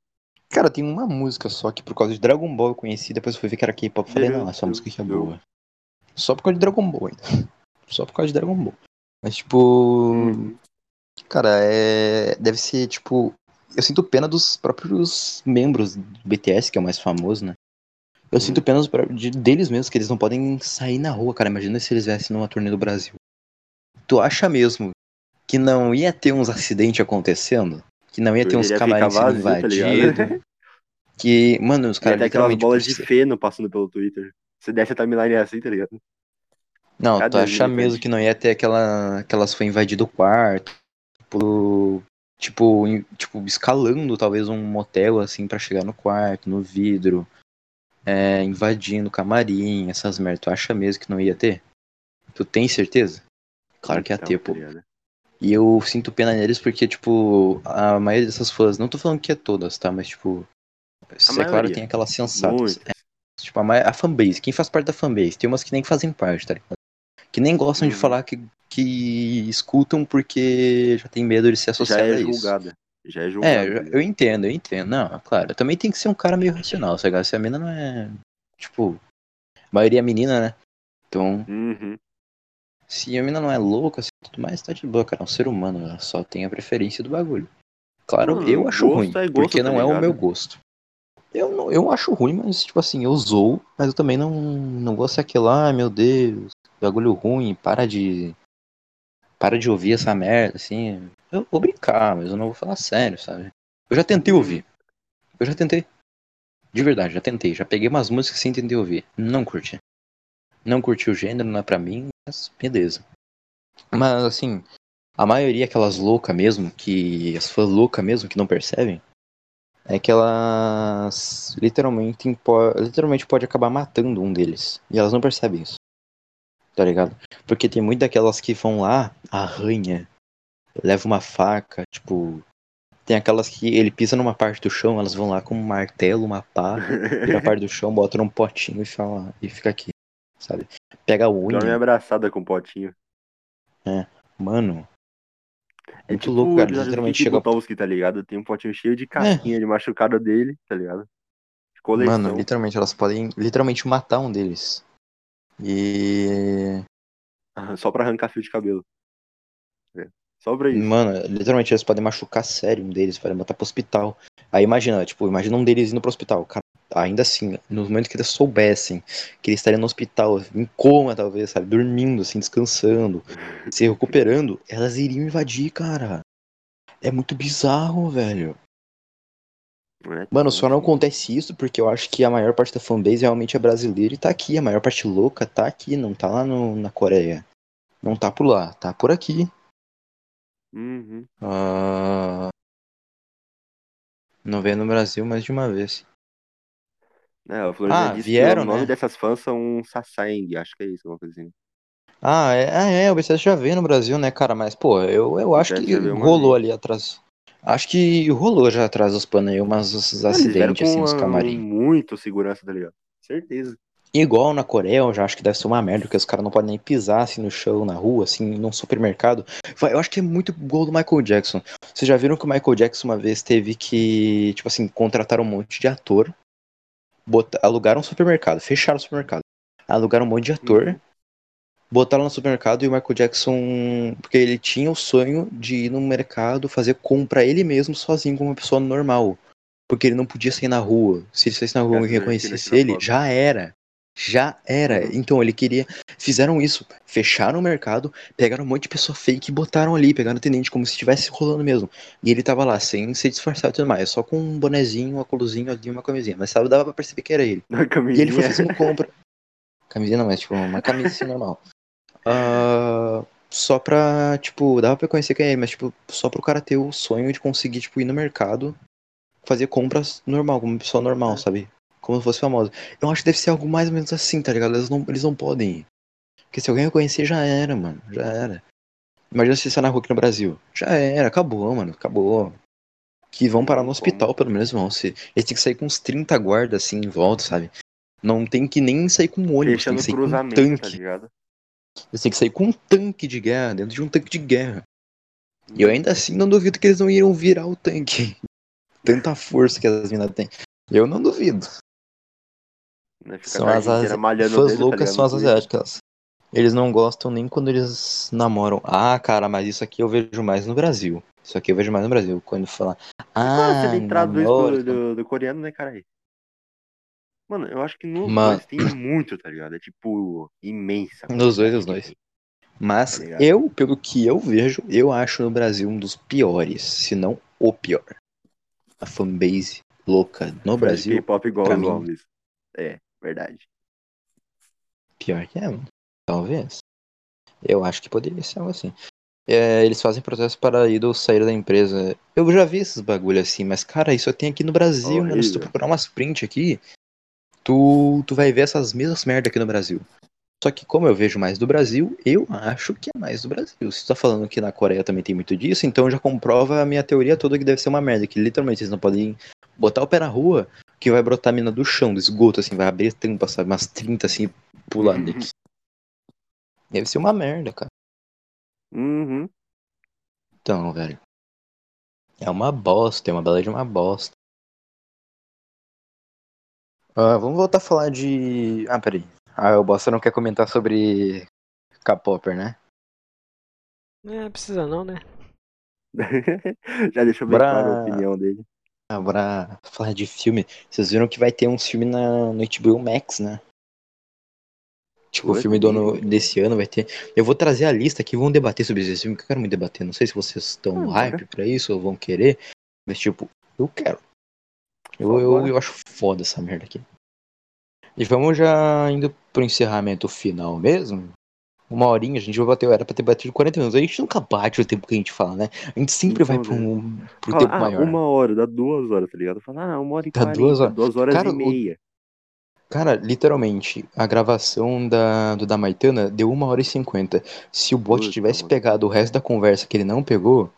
Cara, tem uma música só que por causa de Dragon Ball eu conheci, depois eu fui ver que era K-pop e falei, não, essa música aqui é boa. Só por causa de Dragon Ball ainda. *laughs* Só por causa de Dragon Ball. Mas tipo. Uhum. Cara, é. Deve ser, tipo. Eu sinto pena dos próprios membros do BTS, que é o mais famoso, né? Eu Uhum. sinto pena dos de- deles mesmos, que eles não podem sair na rua, cara. Imagina se eles viessem numa turnê do Brasil. Tu acha mesmo que não ia ter uns acidentes acontecendo? Que não ia ter uns camarins sendo tá invadidos? *laughs* Que, mano, os caras até aquelas bolas de feno passando pelo Twitter. Você desce a timeline assim, tá ligado? Não, tu Cadê os acha mesmo militantes? que não ia ter aquela. Aquelas foi invadido o quarto. Tipo. Tipo, tipo, escalando talvez um motel assim pra chegar no quarto, no vidro. É, invadindo o camarim, essas merdas. Tu acha mesmo que não ia ter? Tu tem certeza? Claro que ia Então, ter, tá pô. E eu sinto pena neles porque, tipo, a maioria dessas fãs, não tô falando que é todas, tá? Mas, tipo, é claro, tem aquelas sensatas. É, tipo, a, a fanbase, quem faz parte da fanbase, tem umas que nem fazem parte, tá ligado? Que nem gostam de Uhum. falar que, que escutam porque já tem medo de ser Já associado é a isso. julgada. Já é julgada. É, eu- eu entendo, eu entendo. Não, claro, também tem que ser um cara meio racional, sabe? Se a mina não é. Tipo, a maioria é menina, né? Então, Uhum. Se a mina não é louca, assim, tudo mais, tá de boa, cara. É um ser humano, ela só tem a preferência do bagulho. Claro, Mano, eu acho ruim, é gosto, porque tá não é o meu gosto. Eu, não, eu acho ruim, mas, tipo assim, eu zoo, mas eu também não, não vou ser aquele, ai meu Deus, bagulho ruim, para de. Para de ouvir essa merda, assim. Eu vou brincar, mas eu não vou falar sério, sabe? Eu já tentei ouvir. Eu já tentei. De verdade, já tentei. Já peguei umas músicas sem tentar ouvir. Não curti. Não curti o gênero, não é pra mim, mas beleza. Mas assim, a maioria, aquelas loucas mesmo, que. As fãs loucas mesmo, que não percebem, é que elas literalmente, impo- literalmente pode acabar matando um deles. E elas não percebem isso. Tá ligado? Porque tem muito daquelas que vão lá, arranha, leva uma faca, tipo. Tem aquelas que ele pisa numa parte do chão, elas vão lá com um martelo, uma pá, vira a parte do chão, bota num potinho e, fala, e fica aqui, sabe? Pega a unha, Dorme abraçada com o potinho. mano. É Muito tipo louco, o cara. Literalmente chega. Butowski, tá ligado? Tem um potinho cheio de casquinha de machucado dele, tá ligado? De coleção. Mano, literalmente, elas podem literalmente matar um deles. E. Só pra arrancar fio de cabelo. É. Só pra isso. Mano, literalmente eles podem machucar sério um deles, podem botar pro hospital. Aí imagina, tipo, imagina um deles indo pro hospital. Cara, ainda assim, no momento que eles soubessem que ele estaria no hospital, em coma talvez, sabe, dormindo, assim, descansando, se recuperando, elas iriam invadir, cara. É muito bizarro, velho. É, Mano, só não acontece isso porque eu acho que a maior parte da fanbase realmente é brasileira e tá aqui. A maior parte louca tá aqui, não tá lá no, na Coreia. Não tá por lá, tá por aqui. Uhum. Ah, Não veio no Brasil mais de uma vez. É, a Florida Ah, disse vieram, que o nome né? dessas fãs são Sasaeng, acho que é isso, alguma coisa assim. Ah, é, ah, é, o BTS já veio no Brasil, né, cara? Mas, pô, eu, eu acho que rolou ali atrás. Acho que rolou já atrás dos panos aí, umas eles vieram acidentes assim uma- camarim. muito segurança, tá ligado? Certeza. Igual na Coreia, eu já acho que deve ser uma merda, porque os caras não podem nem pisar assim no chão, na rua, assim, num supermercado. Eu acho que é muito gol do Michael Jackson. Vocês já viram que o Michael Jackson uma vez teve que, tipo assim, contratar um monte de ator, botar, alugaram um supermercado, fecharam o supermercado, alugaram um monte de ator, Uhum. botaram no supermercado e o Michael Jackson, porque ele tinha o sonho de ir no mercado fazer compra ele mesmo sozinho como uma pessoa normal. Porque ele não podia sair na rua. Se ele saísse na rua e reconhecesse ele, já era. Já era. Então ele queria. Fizeram isso. Fecharam o mercado, pegaram um monte de pessoa fake e botaram ali, pegaram o atendente como se estivesse rolando mesmo. E ele tava lá, sem se disfarçar e tudo mais, só com um bonezinho, um óculosinho ali, uma camisinha. Mas sabe, dava pra perceber que era ele. E camisinha. ele foi fazendo compra. Camisinha não, mas tipo, uma camisa assim normal. Ah, só pra, tipo, dava pra conhecer quem é ele, mas tipo, só pro cara ter o sonho de conseguir, tipo, ir no mercado, fazer compras normal, como uma pessoa normal, É. sabe? Como se fosse famoso. Eu acho que deve ser algo mais ou menos assim, tá ligado? Eles não, eles não podem ir. Porque se alguém reconhecer, já era, mano. Já era. Imagina se você na rua aqui no Brasil. Já era, acabou, mano. Acabou. Que vão parar no hospital, pelo menos vão. Se, eles têm que sair com uns 30 guardas assim em volta, sabe? Não tem que nem sair com um ônibus, tem Fechando que sair com um cruzamento, tá tanque. ligado? Eles têm que sair com um tanque de guerra, dentro de um tanque de guerra. E eu ainda assim não duvido que eles não iriam virar o tanque. *laughs* Tanta força que as minas têm. Eu não duvido. Né, fica São as o fãs tá loucas ligado? são No as asiáticas. Eles não gostam nem quando eles namoram. Ah, cara, mas isso aqui eu vejo mais no Brasil. Isso aqui eu vejo mais no Brasil. Quando fala, Claro, você ah, nem traduz do, do, do coreano, né, cara? Mano, eu acho que Mano. dois tem muito, tá ligado? É tipo, imensa. Nos dois, que dois. tem. Mas Tá eu, pelo que eu vejo, eu acho no Brasil um dos piores, se não o pior. A fanbase louca no Brasil, K-pop igual os homens. É, verdade. pior que é, mano. Talvez. Eu acho que poderia ser algo assim. É, eles fazem processo para ídolos sair da empresa. Eu já vi esses bagulho assim, mas cara, isso tem aqui no Brasil, mano. Se tu procurar umas print aqui, tu, tu vai ver essas mesmas merda aqui no Brasil. Só que como eu vejo mais do Brasil, eu acho que é mais do Brasil. Se tu tá falando que na Coreia também tem muito disso, então já comprova a minha teoria toda que deve ser uma merda. Que literalmente eles não podem botar o pé na rua, que vai brotar a mina do chão, do esgoto, assim, vai abrir a tampa, sabe? Umas 30 assim, pular daqui. Deve ser uma merda, cara. Uhum. Então, velho. É uma bosta, é uma bela de uma bosta. Ah, vamos voltar a falar de. Ah, peraí. Ah, o Bosta não quer comentar sobre K-Popper, né? É, precisa não, né? *laughs* Já deixou bem Bra- claro a opinião dele. Agora, falar de filme. Vocês viram que vai ter um filme na, no HBO Max, né? Tipo, o filme do ano, desse ano vai ter. Eu vou trazer a lista aqui, vamos debater sobre esse filme, que eu quero muito debater. Não sei se vocês estão Ah, hype pra isso ou vão querer, mas tipo, eu quero. Eu, eu, eu acho foda essa merda aqui. E vamos já indo pro encerramento final mesmo. Uma horinha, a gente vai bater, era pra ter batido 40 minutos. A gente nunca bate o tempo que a gente fala, né? A gente sempre vai Então, pra um, pro Fala, tempo ah, maior. uma hora, dá duas horas, tá ligado? Fala, ah, uma hora e Dá quarenta, duas horas. duas horas Cara, e o- meia. Cara, literalmente, a gravação da, do da Maitana deu uma hora e cinquenta. Se o bot Puta, tivesse mano. pegado o resto da conversa que ele não pegou,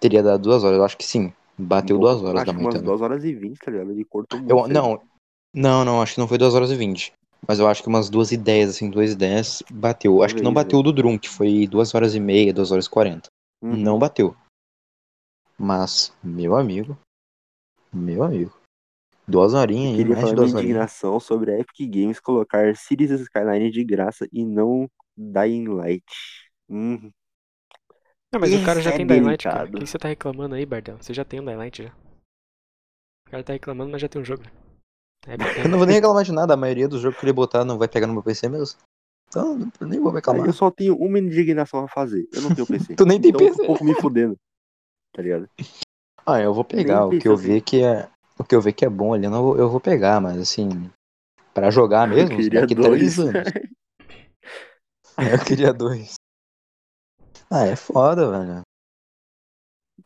teria dado duas horas. Eu acho que sim. Bateu duas horas da que umas Maitana. duas horas e vinte, tá ligado? Ele cortou muito. Eu, não, não, não, acho que não foi duas horas e vinte. Mas eu acho que umas duas e dez, assim, duas e dez bateu. Acho que não bateu o do Drum, que foi duas horas e meia, duas horas e quarenta. Uhum. Não bateu. Mas, meu amigo, meu amigo, duas horinhas aí, queria mais falar de minha duas horinhas. indignação sobre a Epic Games colocar Cities Skyline de graça e não Dying Light. Hum, Não, mas o cara já Isso é tem Dying Light, cara. O que você tá reclamando aí, Bardão? Você já tem um Dying Light já. O cara tá reclamando, mas já tem um jogo. É, Eu não vou nem reclamar de nada, a maioria dos jogos que ele botar não vai pegar no meu PC mesmo. Então, eu nem vou reclamar. eu só tenho uma indignação a fazer. Eu não tenho PC. *laughs* Tu nem tem então PC. eu tô um pouco me fudendo. Tá ligado? Ah, eu vou pegar. Nem O que eu pensei. ver que é. O que eu ver que é bom ali, eu, não vou, eu vou pegar, mas assim. Pra jogar mesmo, eu queria daqui dois. três *laughs* anos. Eu queria dois. Ah, é foda, velho.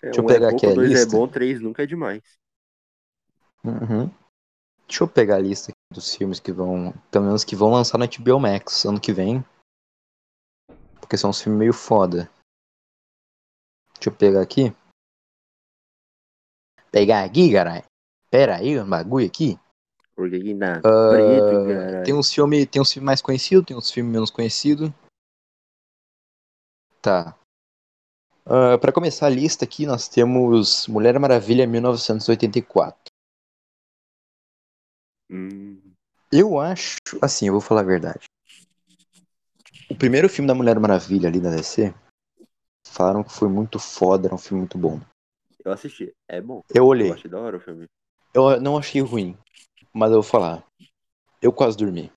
É, Deixa eu um pegar é aqui pouco, a dois é lista. bom, três nunca é demais. Uhum. Deixa eu pegar a lista dos filmes que vão. Pelo menos que vão lançar na HBO Max ano que vem. Porque são uns filmes meio foda. Deixa eu pegar aqui. Pegar aqui, caralho. Pera aí, um bagulho aqui. Porque que nada. Ah, Preto, tem uns filmes tem uns filmes mais conhecidos, tem uns filmes menos conhecidos. Tá. Ah, pra começar a lista aqui, nós temos Mulher Maravilha 1984. Hum, Eu acho, assim, eu vou falar a verdade. O primeiro filme da Mulher Maravilha ali da DC, falaram que foi muito foda, era um filme muito bom. eu assisti. É bom. Eu Eu olhei, achei da hora o filme. eu não achei ruim, mas eu vou falar. Eu quase dormi.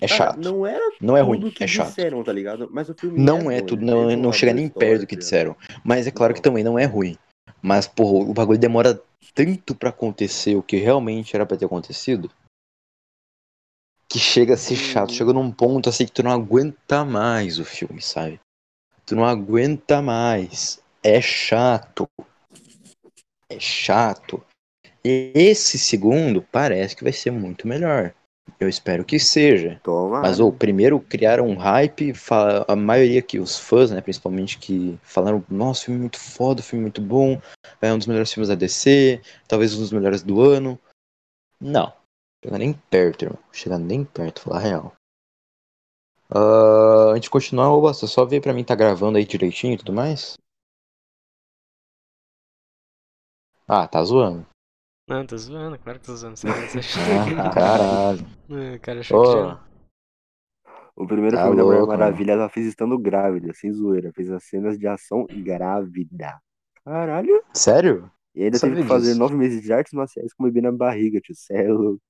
É Cara, chato. não era Não é ruim, que é chato. disseram, tá ligado? Mas o filme Não é é tudo, ele não, tem não uma chega nem perto do que tá disseram. Mas é claro que Não. também não é ruim. Mas, porra, o bagulho demora tanto pra acontecer o que realmente era pra ter acontecido. Que chega a ser chato. Hum. Chega num ponto assim que tu não aguenta mais o filme, sabe? Tu não aguenta mais. É chato. É chato. E esse segundo parece que vai ser muito melhor. Eu espero que seja. Mas o primeiro criaram um hype, a maioria que os fãs, né, principalmente que falaram, nossa, filme muito foda, filme muito bom, é um dos melhores filmes da DC, talvez um dos melhores do ano. Não, chega nem perto, irmão. Chega nem perto, falar a real. Ah, antes de continuar, ô Basta, só ver pra mim tá gravando aí direitinho e tudo mais. Ah, tá zoando. Não, tô zoando, claro que tô zoando. Você, *laughs* Ah, caralho. que... O cara achou que. O primeiro Tá filme da Mulher louco, Maravilha ela fez estando grávida, sem zoeira. Fez as cenas de ação grávida. Caralho. sério? E ainda teve que fazer disso. nove meses de artes marciais com bebê na barriga, tio. Cê é louco.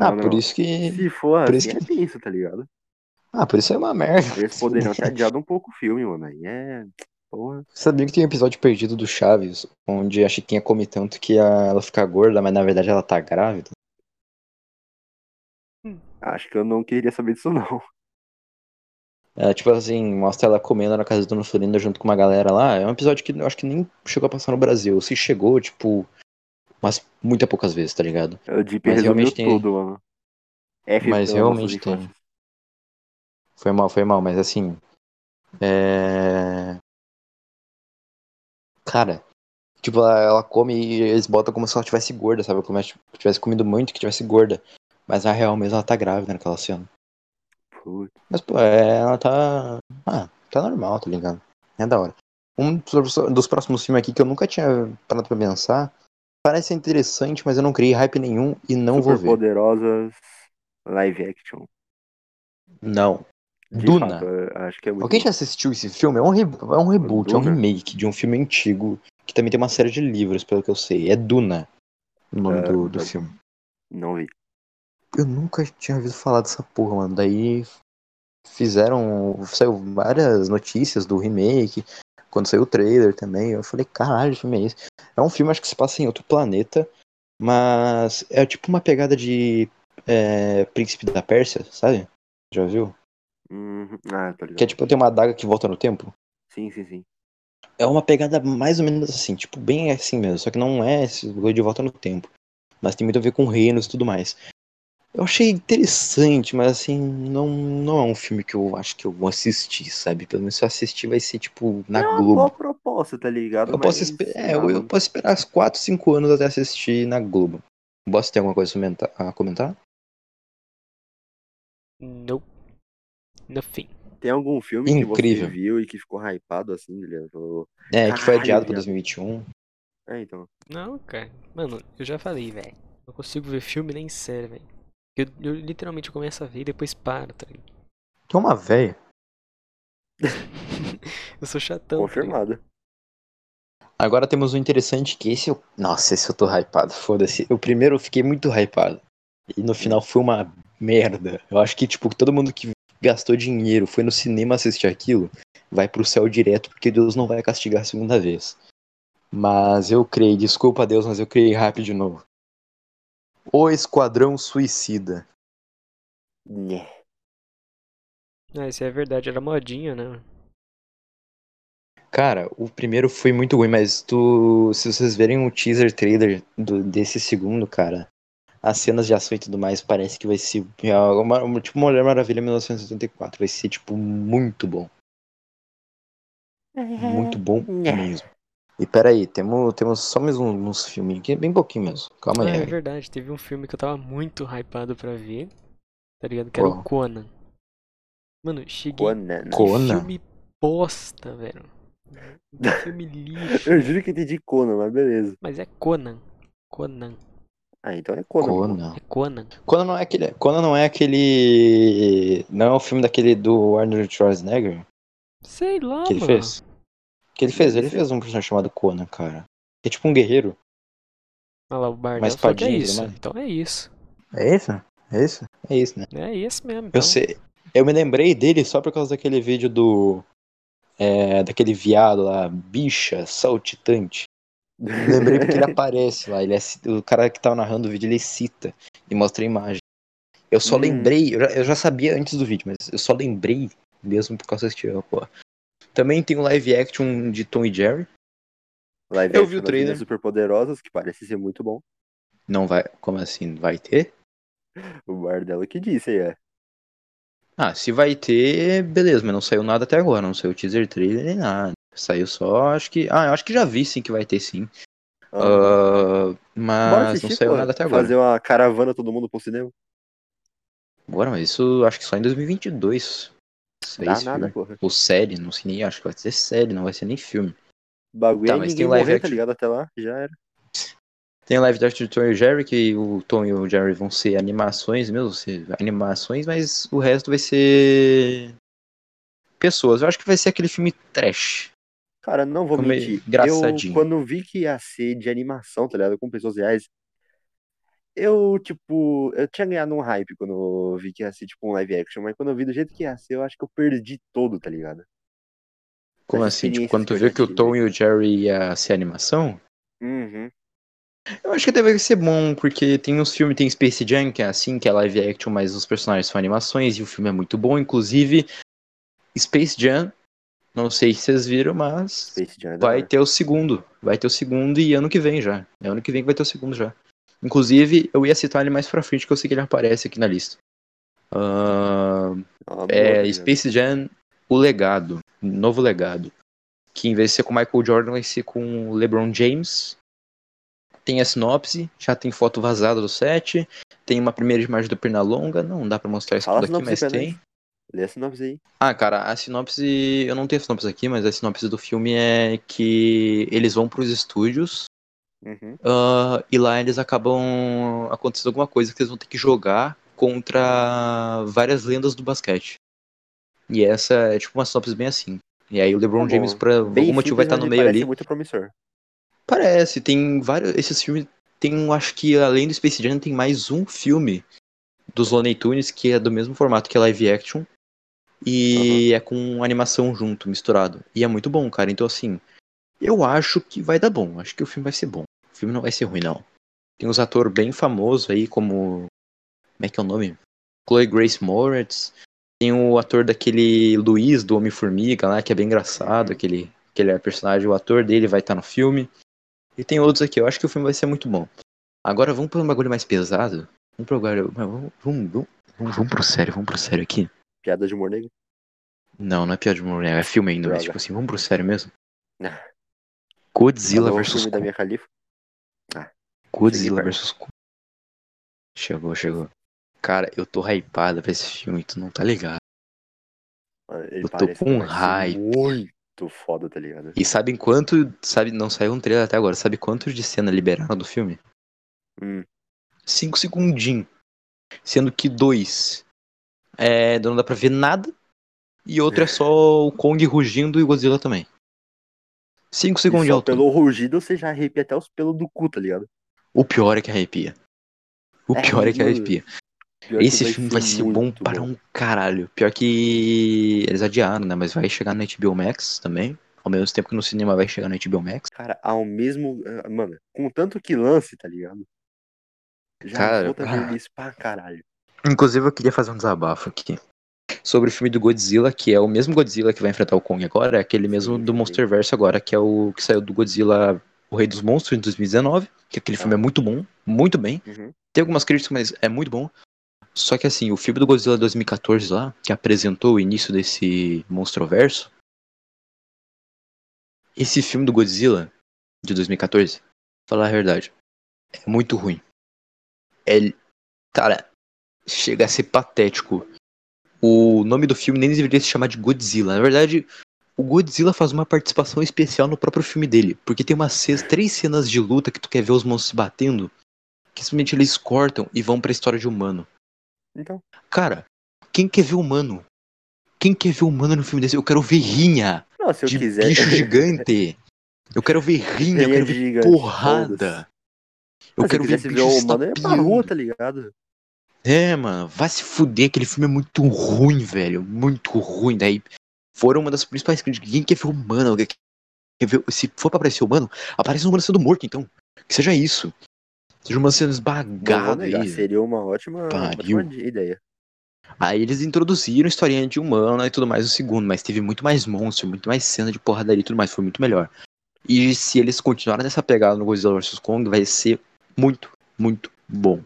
Ah, Não, por não. isso que. Se for por assim, isso é tenso, tá ligado? Ah, por isso é uma merda. Eles poderiam ter *laughs* adiado um pouco o filme, mano. Aí é. Porra. Sabia que tem um episódio perdido do Chaves, onde a Chiquinha come tanto que a- ela fica gorda, mas na verdade ela tá grávida? Acho que eu não queria saber disso, não. É, tipo assim, mostra ela comendo na casa da Dona Florinda junto com uma galera lá. É um episódio que eu acho que nem chegou a passar no Brasil. Se chegou, tipo, mas muito poucas vezes, tá ligado? O Deep Mas realmente tem- tudo, mano. F Mas realmente tem. Foi mal, foi mal, mas assim. É. Cara, tipo, ela, ela come e eles botam como se ela tivesse gorda, sabe? Como se tivesse comido muito que tivesse gorda. Mas na real mesmo ela tá grávida naquela cena. Putz. Mas, pô, é, ela tá. Ah, tá normal, tá ligado? É da hora. Um dos, dos próximos filmes aqui que eu nunca tinha parado pra pensar. Parece interessante, mas eu não criei hype nenhum e não vou Super ver. poderosas live action. Não. De Duna. fato, eu acho que é Alguém já assistiu esse filme? É um, re- é um reboot, é um Duna? remake de um filme antigo que também tem uma série de livros, pelo que eu sei. É Duna o nome É, do, do filme. Não vi. Eu nunca tinha ouvido falar dessa porra, mano. Daí fizeram. Saiu várias notícias do remake. Quando saiu o trailer também. Eu falei, caralho, que filme é esse? É um filme, acho que se passa em outro planeta. Mas é tipo uma pegada de é, Príncipe da Pérsia, sabe? Já viu? Uhum. Ah, tá ligado. Que é tipo, tem uma adaga que volta no tempo. Sim, sim, sim. É uma pegada mais ou menos assim, tipo, bem assim mesmo. Só que não é esse bagulho de volta no tempo. Mas tem muito a ver com reinos e tudo mais. Eu achei interessante, mas assim, não, não é um filme que eu acho que eu vou assistir, sabe? Pelo menos se eu assistir vai ser, tipo, na é uma Globo. proposta, tá ligado? Eu posso, Mas, esper- sei é, eu, eu posso esperar uns 4, 5 anos até assistir na Globo. Posso ter alguma coisa a comentar- a comentar? Nope. Nothing. Tem algum filme Incrível. que você viu e que ficou hypado assim, Guilherme? Falou, É, que foi adiado pra viado. 2021. É, então. Não, cara. Mano, eu já falei, velho. Não consigo ver filme nem série, velho. Eu, eu literalmente começo a ver e depois paro, tá ligado? Tu é uma véia. *laughs* Eu sou chatão. tá? Confirmado. Agora temos um interessante que esse eu. Nossa, esse eu tô hypado. Foda-se. O primeiro eu fiquei muito hypado. E no final foi uma merda. Eu acho que, tipo, todo mundo que gastou dinheiro, foi no cinema assistir aquilo, vai pro céu direto, porque Deus não vai castigar a segunda vez. Mas eu criei, desculpa a Deus, mas eu criei hype de novo. O Esquadrão Suicida. Nhé. Ah, isso é verdade, era modinha, né? Cara, o primeiro foi muito ruim, mas tu, se vocês verem o teaser trailer do- desse segundo, cara, as cenas de ação e tudo mais parece que vai ser uma, uma- tipo Mulher Maravilha 1984, vai ser tipo muito bom, muito bom mesmo. E peraí, temos, temos só mais um- uns filminhos aqui, bem pouquinho mesmo, calma Ah, aí. é verdade, teve um filme que eu tava muito hypado pra ver, tá ligado? Que era o? Conan. Mano, cheguei Conan. que Conan? filme bosta, velho. Que filme *laughs* lixo. Eu juro que entendi Conan, mas beleza. Mas é Conan. Conan. Ah, então é Conan. Conan. É Conan. Conan não é aquele, Conan não é aquele, não é o filme daquele do Arnold Schwarzenegger Sei lá, que ele mano. fez? Que ele fez, ele fez um personagem chamado Conan, cara. Que é tipo um guerreiro. Olha lá, o Bardel Mais falou que é isso. mais. Então é isso. É isso? É isso? É isso, né? É esse mesmo. Eu Então. sei. Eu me lembrei dele só por causa daquele vídeo do. é, daquele viado lá, bicha, saltitante. Lembrei porque ele aparece lá. Ele é, o cara que tava narrando o vídeo, ele cita e mostra a imagem. Eu só Hum. lembrei, eu já, eu já sabia antes do vídeo, mas eu só lembrei mesmo por causa desse filme, pô. Também tem o live action de Tom e Jerry. Live Eu action vi o trailer. super poderosas, que parece ser muito bom. Não vai. Como assim? Vai ter? O Bardella que disse aí, é. Ah, se vai ter, beleza, mas não saiu nada até agora, não saiu teaser trailer nem nada. Saiu só, acho que. Ah, eu acho que já vi sim que vai ter sim. Ah, bora mas assistir, não saiu pô. nada até agora. Fazer uma caravana todo mundo pro cinema. Bora, mas isso acho que só em 2022. Sai Dá nada, porra. Ou série, não sei nem, acho que vai ser série, não vai ser nem filme. Bagulho Tá, é mas tem live morrer, tá ligado? Até lá, já era. Tem live action de Tom e o Jerry, que o Tom e o Jerry vão ser animações mesmo, ser animações, mas o resto vai ser pessoas. Eu acho que vai ser aquele filme trash. Cara, não vou meio mentir. engraçadinho. Eu, quando vi que ia ser de animação, tá ligado? Com pessoas reais, eu, tipo, eu tinha ganhado um hype quando eu vi que ia ser, tipo, um live action, mas quando eu vi do jeito que ia ser, eu acho que eu perdi todo, tá ligado? Como Das assim? Tipo, quando tu viu que o. Tom e o Jerry ia ser animação? Uhum. Eu acho que deve ser bom, porque tem uns filmes, tem Space Jam, que é assim, que é live action, mas os personagens são animações, e o filme é muito bom. Inclusive, Space Jam, não sei se vocês viram, mas é vai ter o segundo. Vai ter o segundo e ano que vem já. É ano que vem que vai ter o segundo já. Inclusive, eu ia citar ele mais pra frente, que eu sei que ele aparece aqui na lista. Ah, É é? Space Jam, o legado, novo legado. Que em vez de ser com Michael Jordan, vai ser com LeBron James. Tem a sinopse, já tem foto vazada do set, tem uma primeira imagem do Pernalonga, não dá pra mostrar isso Fala tudo aqui, mas tem. Lê a sinopse aí. Ah, cara, a sinopse, eu não tenho a sinopse aqui, mas a sinopse do filme é que eles vão pros estúdios Uhum. ah, e lá eles acabam acontecendo alguma coisa que eles vão ter que jogar contra várias lendas do basquete. E essa é tipo uma sinopse bem assim. E aí o LeBron Tá. James, por algum Bem motivo, vai estar no me meio parece ali. muito promissor. Parece, tem vários. Esses filmes. Tem, acho que além do Space Jam, tem mais um filme dos Looney Tunes que é do mesmo formato que é live action. E é com animação junto, misturado. E é muito bom, cara. Então, assim, eu acho que vai dar bom. Acho que o filme vai ser bom. O filme não vai ser ruim, não. Tem uns atores bem famosos aí, como. Como é que é o nome? Chloe Grace Moretz. Tem o ator daquele Luiz, do Homem-Formiga lá, que é bem engraçado. Uhum. Aquele, aquele personagem, o ator dele vai estar no filme. E tem outros aqui. Eu acho que o filme vai ser muito bom. Agora vamos pra um bagulho mais pesado. Vamos pro bagulho. Vamos, vamos, vamos, vamos, vamos pro sério, vamos pro sério aqui. Piada de humor negro. Não, não é piada de humor, é filme ainda, mas tipo assim, vamos pro sério mesmo. Godzilla vs filme da Kong. minha califa. Godzilla Cheguei vs Kong. Chegou, chegou. Cara, eu tô hypado pra esse filme, tu não tá ligado. Ele Eu tô com ser hype. Muito foda, tá ligado? E sabem quanto. Sabe, não saiu um trailer até agora. Sabe quantos de cena liberaram do filme? Hum. Cinco segundinhos. Sendo que dois é, não dá pra ver nada. E outro é só o Kong rugindo e o Godzilla também. Cinco segundos de altura. pelo rugido você já arrepia até os pelos do cu, tá ligado? O pior é que arrepia. O É, pior é que arrepia. Que Esse filme vai ser bom muito para um caralho. Pior que eles adiaram, né? Mas vai chegar na HBO Max também. Ao mesmo tempo que no cinema vai chegar na HBO Max. Cara, ao mesmo. ah, Mano, com tanto que lance, tá ligado? Já Cara, volta ah. isso pra caralho. Inclusive, eu queria fazer um desabafo aqui. Sobre o filme do Godzilla, que é o mesmo Godzilla que vai enfrentar o Kong agora, é aquele mesmo do. Monsterverse agora, que é o que saiu do Godzilla, o Rei dos Monstros, em 2019. Que aquele filme é muito bom, muito bem. Uhum. Tem algumas críticas, mas é muito bom. Só que assim, o filme do Godzilla 2014 lá, que apresentou o início desse Monstroverso. Esse filme do Godzilla de 2014, falar a verdade, é muito ruim. É, cara, chega a ser patético. O nome do filme nem deveria se chamar de Godzilla. Na verdade, o Godzilla faz uma participação especial no próprio filme dele, porque tem umas ce- três cenas de luta que tu quer ver os monstros se batendo, que simplesmente eles cortam e vão pra história de humano. Então, Cara, quem quer ver humano? Quem quer ver humano no filme desse? Eu quero ver rinha não, se eu de quiser. bicho *laughs* gigante. Eu quero ver rinha, eu quero ver gigante, porrada. Eu Mas eu quero ver quisesse ver bicho o humano, eu ia pra estapeando. rua, tá ligado? É, mano, vai se fuder, aquele filme é muito ruim, velho. Muito ruim. Daí foram uma das principais críticas. Quem quer ver humano? Quer quer ver... Se for pra aparecer humano, aparece um humano sendo morto, então. Que seja isso. Seja um humano sendo negar, aí. seria uma ótima, Pariu. ótima ideia. Aí eles introduziram historinha de humana e tudo mais no segundo, mas teve muito mais monstro, muito mais cena de porradaria e tudo mais, foi muito melhor. E se eles continuarem nessa pegada no Godzilla vs Kong, vai ser muito, muito bom.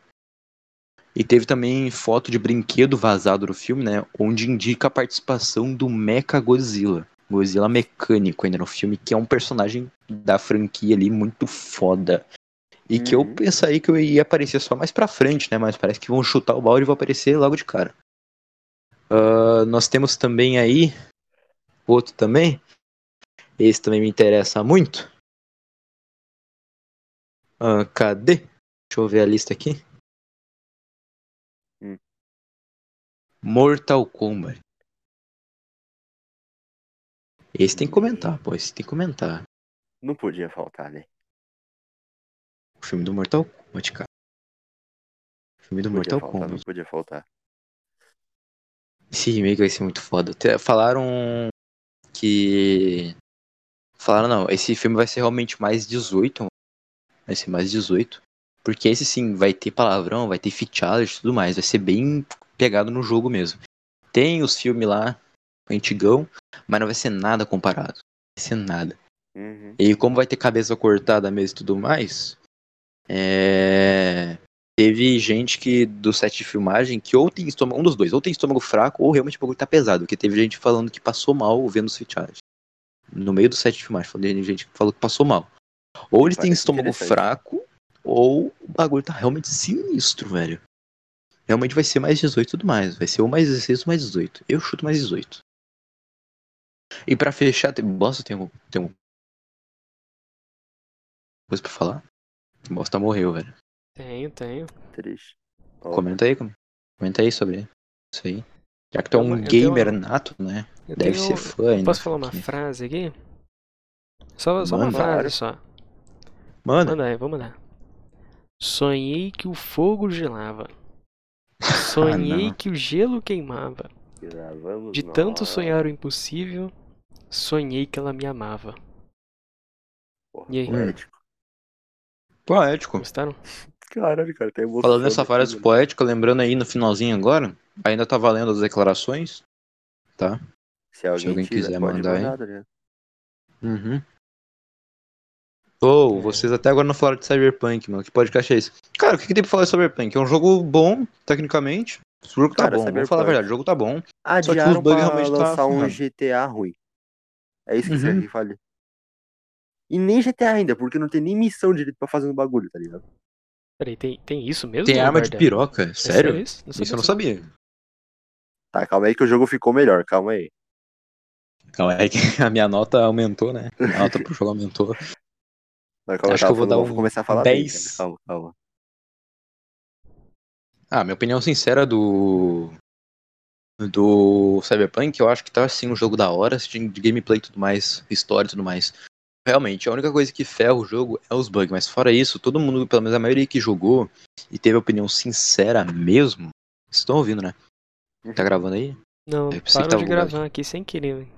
E teve também foto de brinquedo vazado do filme, né? Onde indica a participação do Mecha Godzilla. Godzilla mecânico ainda no filme, que é um personagem da franquia ali muito foda. E que eu Uhum. pensei que eu ia aparecer só mais pra frente, né? Mas parece que vão chutar o balde e vão aparecer logo de cara. Ah, nós temos também aí outro também. Esse também me interessa muito. Ah, cadê? Deixa eu ver a lista aqui. Mortal Kombat. Esse tem que comentar, pô. Esse tem que comentar. Não podia faltar, né? O filme do Mortal Kombat, cara. O filme do Não Mortal faltar, não Kombat. podia faltar. Esse remake vai ser muito foda. Falaram que. Falaram, não, esse filme vai ser realmente mais 18. Vai ser mais 18. Porque esse sim vai ter palavrão, vai ter fatality e tudo mais. Vai ser bem pegado no jogo mesmo. Tem os filmes lá, antigão, mas não vai ser nada comparado. Vai ser nada. Uhum. E como vai ter cabeça cortada mesmo e tudo mais, é... teve gente que do set de filmagem que ou tem estômago, um dos dois, ou tem estômago fraco ou realmente o bagulho tá pesado, porque teve gente falando que passou mal vendo os feature's. No meio do set de filmagem, falei gente que falou que passou mal. Ou têm Parece estômago interessante. fraco, ou o bagulho tá realmente sinistro, velho. Realmente vai ser mais 18 e tudo mais. Vai ser ou mais 16 ou mais 18. Eu chuto mais 18. E pra fechar, tem... Bosta, tem algum, tem algum coisa pra falar? Bosta morreu, velho. Tenho, tenho. Triste. Comenta aí, com- comenta aí sobre isso aí. Já que tu é um eu tenho- gamer nato, né? Eu Deve tenho- ser fã ainda. Posso falar uma aqui. frase aqui? Só, só uma Manda. frase só. Mano, Manda aí, vamos lá. Sonhei que o fogo gelava. Sonhei Ah, que o gelo queimava. De tanto hora. sonhar o impossível, sonhei que ela me amava. Porra, E aí? poético. poético. Gostaram? Caralho, cara, tem emoção. Falando nessa frase mano. poética, lembrando aí no finalzinho agora, ainda tá valendo as declarações, tá? Se alguém, alguém tiver, quiser pode mandar aí. ligado? Uhum. Ou, É. vocês até agora não falaram de Cyberpunk, mano. Que podcast é esse? Cara, o que, que tem pra falar de Cyberpunk? É um jogo bom, tecnicamente. O jogo tá Cara, bom, vamos falar a verdade, o jogo tá bom. Só que os Adiaram bugs pra realmente tá lançar um ferrado. GTA ruim. É isso que Uhum. você fale. E nem GTA ainda, porque não tem nem missão direito pra fazer no bagulho, tá ligado? Peraí, tem, tem isso mesmo? Tem arma de Barda? piroca, É sério? isso? Isso eu não sabia. Tá, calma aí que o jogo ficou melhor, calma aí. Calma aí que *laughs* a minha nota aumentou, né? A nota pro jogo aumentou. Mas calma, Acho que eu vou dar vou um começar a falar bem, 10. cara. Calma, calma. Ah, minha opinião sincera do. Do Cyberpunk, eu acho que tá assim um jogo da hora, de de gameplay e tudo mais, história e tudo mais. Realmente, a única coisa que ferra o jogo é os bugs, mas fora isso, todo mundo, pelo menos a maioria que jogou e teve opinião sincera mesmo. Vocês estão ouvindo, né? Tá gravando aí? Não, Eu pensei que parou de gravar aqui sem querer, velho.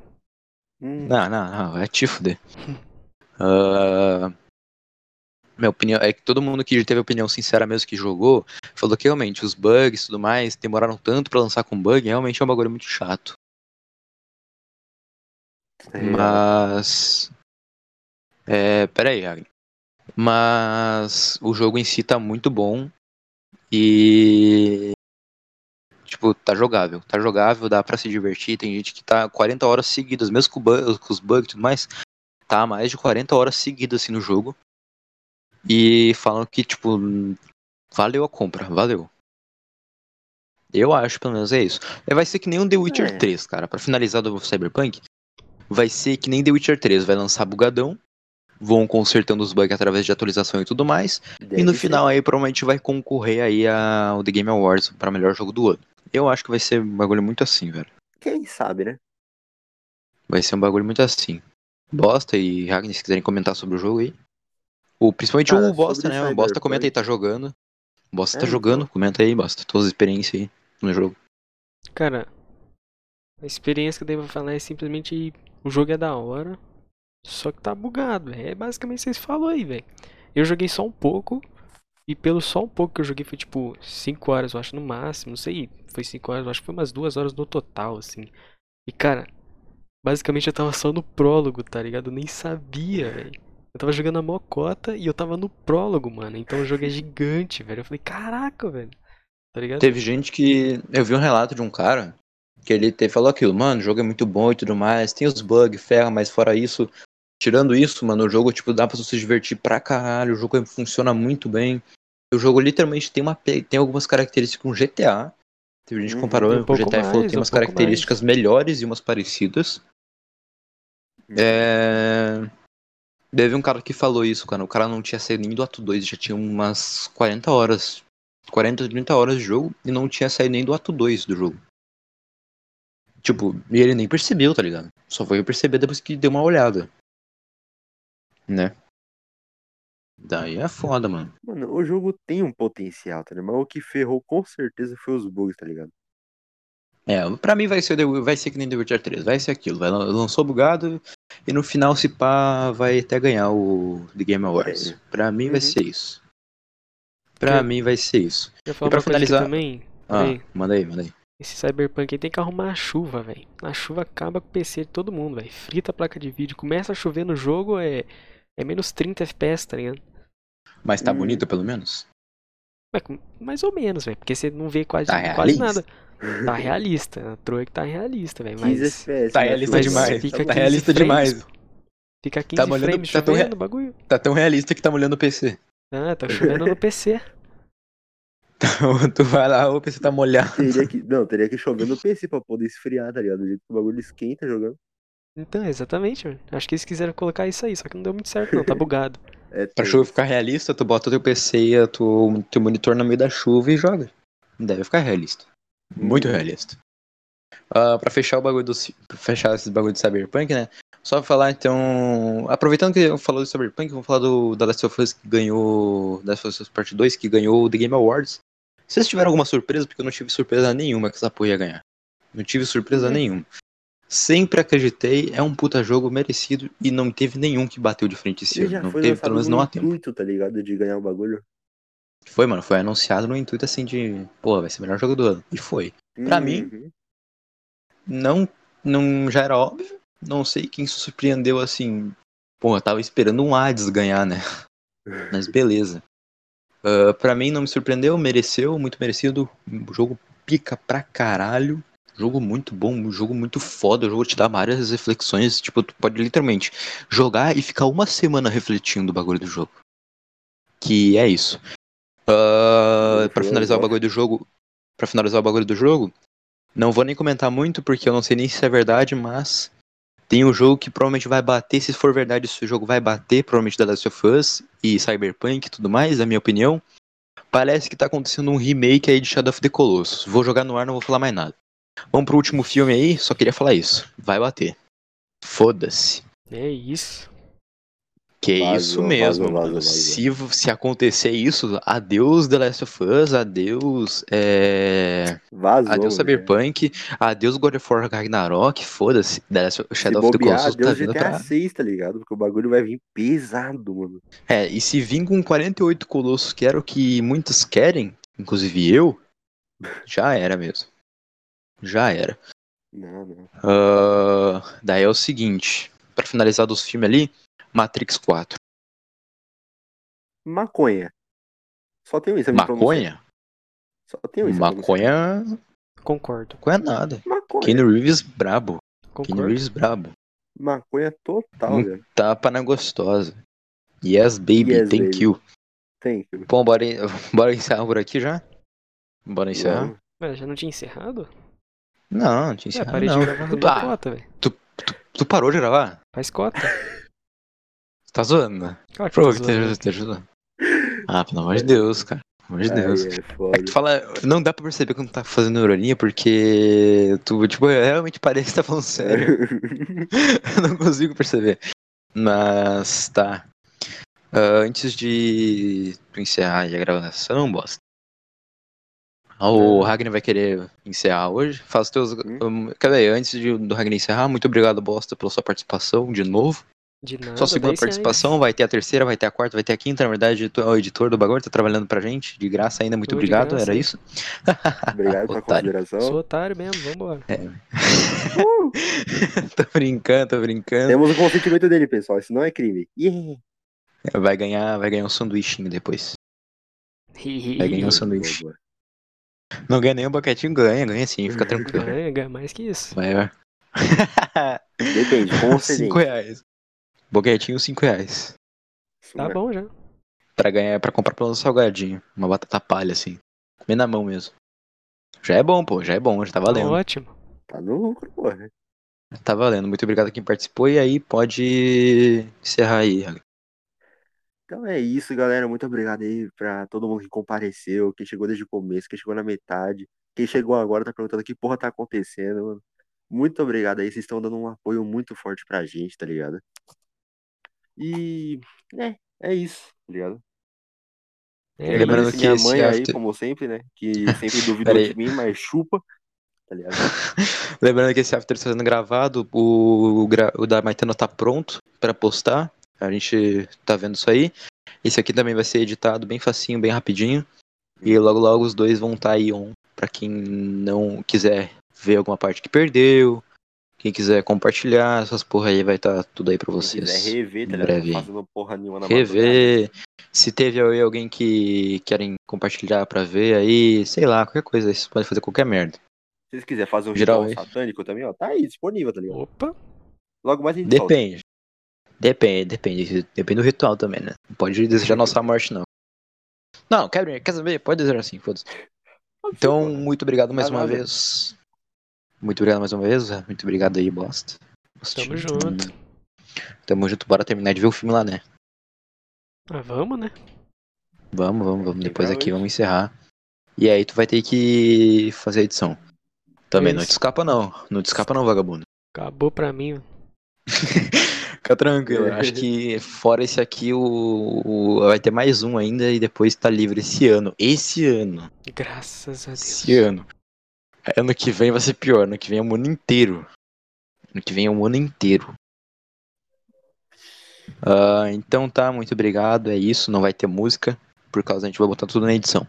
Hum, Não, não, não, vai te fuder. Ah, *laughs* minha opinião é que todo mundo que teve opinião sincera mesmo que jogou, falou que realmente os bugs e tudo mais demoraram tanto pra lançar com bug, realmente é um bagulho muito chato. é. Mas. É. Pera aí, Agni. Mas o jogo em si tá muito bom. E. Tipo, tá jogável. Tá jogável, dá pra se divertir. Tem gente que tá 40 horas seguidas, mesmo com, bu- com os bugs e tudo mais. Tá mais de 40 horas seguidas assim no jogo. E falam que, tipo, valeu a compra, valeu. Eu acho, pelo menos é isso. É, Vai ser que nem um The Witcher É. 3, cara. Pra finalizar do Cyberpunk, vai ser que nem The Witcher 3. Vai lançar bugadão, vão consertando os bugs através de atualização e tudo mais. e Deve no ser. final aí provavelmente vai concorrer aí ao The Game Awards pra melhor jogo do ano. Eu acho que vai ser um bagulho muito assim, velho. Quem sabe, né? Vai ser um bagulho muito assim. Bosta e Ragnar, se quiserem comentar sobre o jogo aí. O, principalmente Cara, o Bosta, né? O Bosta comenta aí, tá jogando. O Bosta É, tá então. jogando, comenta aí, Bosta. Todas as experiências aí no jogo. Cara, a experiência que eu devo falar é simplesmente o jogo é da hora, só que tá bugado, velho. É basicamente o que vocês falaram aí, velho. Eu joguei só um pouco, e pelo só um pouco que eu joguei foi tipo 5 horas, eu acho, no máximo. Não sei, foi 5 horas, eu acho que foi umas 2 horas no total, assim. E cara, basicamente eu tava só no prólogo, tá ligado? Eu nem sabia, velho. Eu tava jogando a mocota e eu tava no prólogo, mano. Então o jogo é gigante, velho. Eu falei, caraca, velho. Tá ligado? Teve gente que. Eu vi um relato de um cara que ele te- falou aquilo, mano, o jogo é muito bom e tudo mais, tem os bugs, ferra, mas fora isso, tirando isso, mano, o jogo, tipo, dá pra você se divertir pra caralho, o jogo funciona muito bem. O jogo literalmente tem, uma, tem algumas características com GTA. Teve gente que Uhum, comparou um com o GTA e falou que mais, tem um umas pouco características melhores e umas parecidas. É. Teve um cara que falou isso, cara. O cara não tinha saído nem do ato 2, já tinha umas 40 horas. 40, 30 horas de jogo e não tinha saído nem do ato 2 do jogo. Tipo, e ele nem percebeu, tá ligado? Só foi perceber depois que deu uma olhada. Né? Daí é foda, mano. Mano, o jogo tem um potencial, tá ligado? Mas o que ferrou com certeza foi os bugs, tá ligado? É, pra mim vai ser, vai ser que nem The Witcher 3, vai ser aquilo. Vai, lan- lançou bugado e no final, se pá, vai até ganhar o The Game Awards. É. Pra mim vai Uhum. ser isso. Pra mim vai ser isso. Eu falar E pra finalizar- também. Ah, Peraí. manda aí, manda aí. Esse Cyberpunk aí tem que arrumar a chuva, velho. A chuva acaba com o PC de todo mundo, velho. Frita a placa de vídeo. Começa a chover no jogo, é, é menos 30 FPS, tá ligado? Mas tá Hum. bonito pelo menos? Mais ou menos, velho. Porque você não vê quase, Tá quase nada. Tá realista. A troa é que tá realista, velho. 15 Mas FPS. Tá né, realista demais. fica Tá 15 realista frames, demais. fica 15 molhando- frames tá tão chovendo re- o bagulho. Tá tão realista que tá molhando o PC. Ah, tá chovendo no PC. Então *laughs* tu vai lá, o PC tá molhado. Teria que, não, teria que chover no PC pra poder esfriar, tá ligado? Do jeito que o bagulho esquenta jogando. Então, exatamente, mano. Acho que eles quiseram colocar isso aí, só que não deu muito certo, não. Tá bugado. *laughs* É Pra chuva ficar realista, tu bota o teu PC e o teu, teu monitor no meio da chuva e joga. Deve ficar realista. Muito realista. Ah, pra fechar o bagulho do. Fechar esses bagulho de Cyberpunk, né? Só falar então. Aproveitando que eu falou do Cyberpunk, vamos falar do da Last of Us que ganhou. Da Last of Us Part 2, que ganhou o The Game Awards. Vocês tiveram alguma surpresa? Porque eu não tive surpresa nenhuma que essa porra ia ganhar. Não tive surpresa Hum. nenhuma. Sempre acreditei, é um puta jogo merecido e não teve nenhum que bateu de frente esse ano. Não teve, pelo menos no não há tempo. intuito, tá ligado? De ganhar o bagulho. Foi, mano, foi anunciado no intuito assim de, pô, vai ser o melhor jogo do ano. E foi. Pra mim, Uhum. Não, não já era óbvio. Não sei quem se surpreendeu assim. Pô, eu tava esperando um Hades ganhar, né? *laughs* Mas beleza. Ah, pra mim não me surpreendeu, mereceu, muito merecido. O jogo pica pra caralho. Jogo muito bom, um jogo muito foda. O jogo te dá várias reflexões. Tipo, tu pode literalmente jogar e ficar uma semana refletindo o bagulho do jogo. Que é isso. Ah, Jogo pra finalizar o bagulho do jogo. Pra finalizar o bagulho do jogo. Não vou nem comentar muito porque eu não sei nem se é verdade, mas Tem um jogo que provavelmente vai bater, se for verdade, esse jogo vai bater, provavelmente The Last of Us e Cyberpunk e tudo mais, na minha opinião. Parece que tá acontecendo um remake aí de Shadow of the Colossus. Vou jogar no ar, não vou falar mais nada. Vamos pro último filme aí, só queria falar isso. Vai bater. Foda-se. É isso. Que Vazou, isso mesmo, vazou, vazou. Se, se acontecer isso, adeus The Last of Us, adeus. É... Vazou. Adeus velho. Cyberpunk, adeus God of War Ragnarok, foda-se. The Last of- Se Shadow of the Colossus tá vindo GTA pra... 6, tá ligado? Porque o bagulho vai vir pesado, mano. É, e se vir com 48 Colossos, que era o que muitos querem, inclusive eu, já era mesmo. Já era. Não, não. Ah, daí é o seguinte, pra finalizar dos filmes ali, Matrix 4. Maconha. Só tem isso. a me pronunciar. Maconha? Só tem isso. Maconha. Concordo. Maconha nada. pronunciar. Maconha. Keanu Reeves brabo. Keanu Concordo. Reeves brabo. Maconha total, velho. Tapa na gostosa. Yes, baby. Yes, thank baby. you. Tem. filho. Bom, bora, *laughs* bora encerrar por aqui já? Bora encerrar? Vamos. Mas já não tinha encerrado? Não, não tinha É, encerrado, parei não. de gravar do Ah, cota, velho. tu parou de gravar? Faz cota. *laughs* Tá zoando, né? Claro que Pô, tô que zoando. te, te ajuda. Ah, pelo amor de Deus, cara. Pelo amor de Deus. É que tu fala, não dá pra perceber quando tá fazendo ironia, porque tu, tipo, realmente parece que tá falando sério. *laughs* Eu não consigo perceber. Mas tá. Ah, antes de tu encerrar a gravação, bosta. Ah, O Ragnar vai querer encerrar hoje. Faz teus. Um, cadê? Antes de, do Ragnar encerrar, muito obrigado, bosta, pela sua participação de novo. De nada. Sua segunda participação, vai ter a terceira, vai ter a quarta, vai ter a quinta. Na verdade, tu é o editor do bagulho, tá trabalhando pra gente. De graça ainda, muito Tô obrigado, era isso? *laughs* Obrigado pela *laughs* Otário. consideração. Sou otário mesmo, vambora. *laughs* tô brincando, tô brincando. Temos o consentimento dele, pessoal. Isso não é crime. Yeah. Vai ganhar, vai ganhar um sanduichinho depois. Vai ganhar um sanduíche. Não ganha nem um boquetinho, ganha, ganha sim, fica tranquilo. Ganha, ganha mais que isso. Vai, vai. Depende, com excedente. 5 reais. Boquetinho, 5 reais. Tá bom já. Pra ganhar, pra comprar pelo menos um salgadinho. Uma batata palha, assim. Comer na mão mesmo. Já é bom, pô, já é bom, já tá Tá valendo. ótimo. Tá no lucro, porra. Tá valendo. Muito obrigado a quem participou. E aí, pode encerrar aí. Então é isso, galera. Muito obrigado aí pra todo mundo que compareceu, quem chegou desde o começo, quem chegou na metade, quem chegou agora tá perguntando que porra tá acontecendo, mano. Muito obrigado aí, vocês estão dando um apoio muito forte pra gente, tá ligado? E é, é isso, tá ligado? É Lembrando que minha mãe aí, after- como sempre, né? Que sempre *laughs* duvidou aí. de mim, mas chupa, tá ligado? *laughs* Lembrando que esse after está sendo gravado, o, o da Maitena tá pronto pra postar. A gente tá vendo isso aí. Esse aqui também vai ser editado bem facinho, bem rapidinho. E logo logo os dois vão estar aí on pra quem não quiser ver alguma parte que perdeu. Quem quiser compartilhar, essas porra aí vai estar tudo aí pra Quem vocês. quiser rever, tá breve. Fazendo porra nenhuma na madrugada. Rever. Se teve aí alguém que querem compartilhar pra ver aí, sei lá, qualquer coisa, vocês podem fazer qualquer merda. Se vocês quiserem fazer um Geral, ritual satânico também, ó, tá aí, disponível, tá ligado? Opa. Logo mais a gente solta. Depende. Depende, depende. Depende do ritual também, né? Não pode desejar *laughs* nossa morte, não. Não, quer, quer saber? Pode desejar assim, foda-se. *laughs* Então, muito obrigado mais uma vez. Muito obrigado mais uma vez. Muito obrigado aí, bosta. Tamo junto. Tamo junto, bora terminar de ver o filme lá, né? Ah, vamos, né? Vamos, vamos, vamos. Depois aqui vamos encerrar. E aí tu vai ter que fazer a edição. Também não te Isso. escapa não. Não te escapa não, vagabundo. Acabou pra mim. *laughs* Fica tranquilo. Acho que fora esse aqui, o, o- vai ter mais um ainda e depois tá livre esse ano. Esse ano. Graças a Deus. Esse ano. Ano que vem vai ser pior. Ano que vem é o ano inteiro. Ano que vem é o ano inteiro. Ah, então tá, muito obrigado. É isso. Não vai ter música. Por causa a gente vai botar tudo na edição.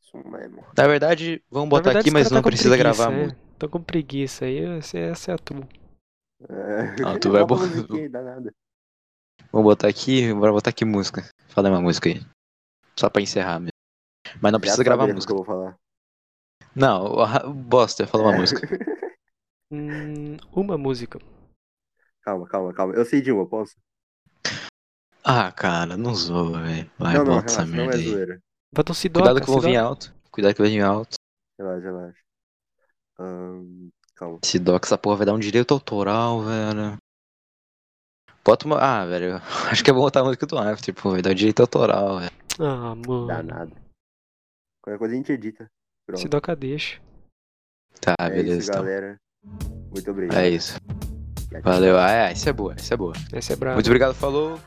Isso mesmo. Na verdade, vamos botar verdade, aqui, mas não tá precisa preguiça, gravar muito. Tô com preguiça aí, essa é a tua. É. Ah, tu vai Bota bo- a musiquinha aí, dá nada. Vamos botar aqui, bora botar aqui música. Fala uma música aí. Só pra encerrar mesmo. Mas não precisa Já gravar sabe música. que eu vou falar. Não, a- bosta, fala uma É. música. *laughs* Hum, uma música. Calma, calma, calma. Eu sei de uma, posso? Ah, cara, não zoa, velho. Vai, não, não, bota essa relaxa, não merda é aí. zoeira. Cuidado que eu vou vir alto. Cuidado que vai vir alto. Relaxa, relaxa. Ahn, calma. Doc, essa porra vai dar um direito autoral, velho. Bota uma. Ah, velho. *laughs* Acho que é bom botar a música do After, pô. Vai dar direito autoral, velho. Ah, mano. Dá nada. Qualquer coisa a gente edita. Pronto. Se doca deixa. Tá, é beleza, isso, então. galera. Muito obrigado. É isso. Valeu. Ah, é, isso é boa, isso é boa. Essa é brava. Muito obrigado, falou.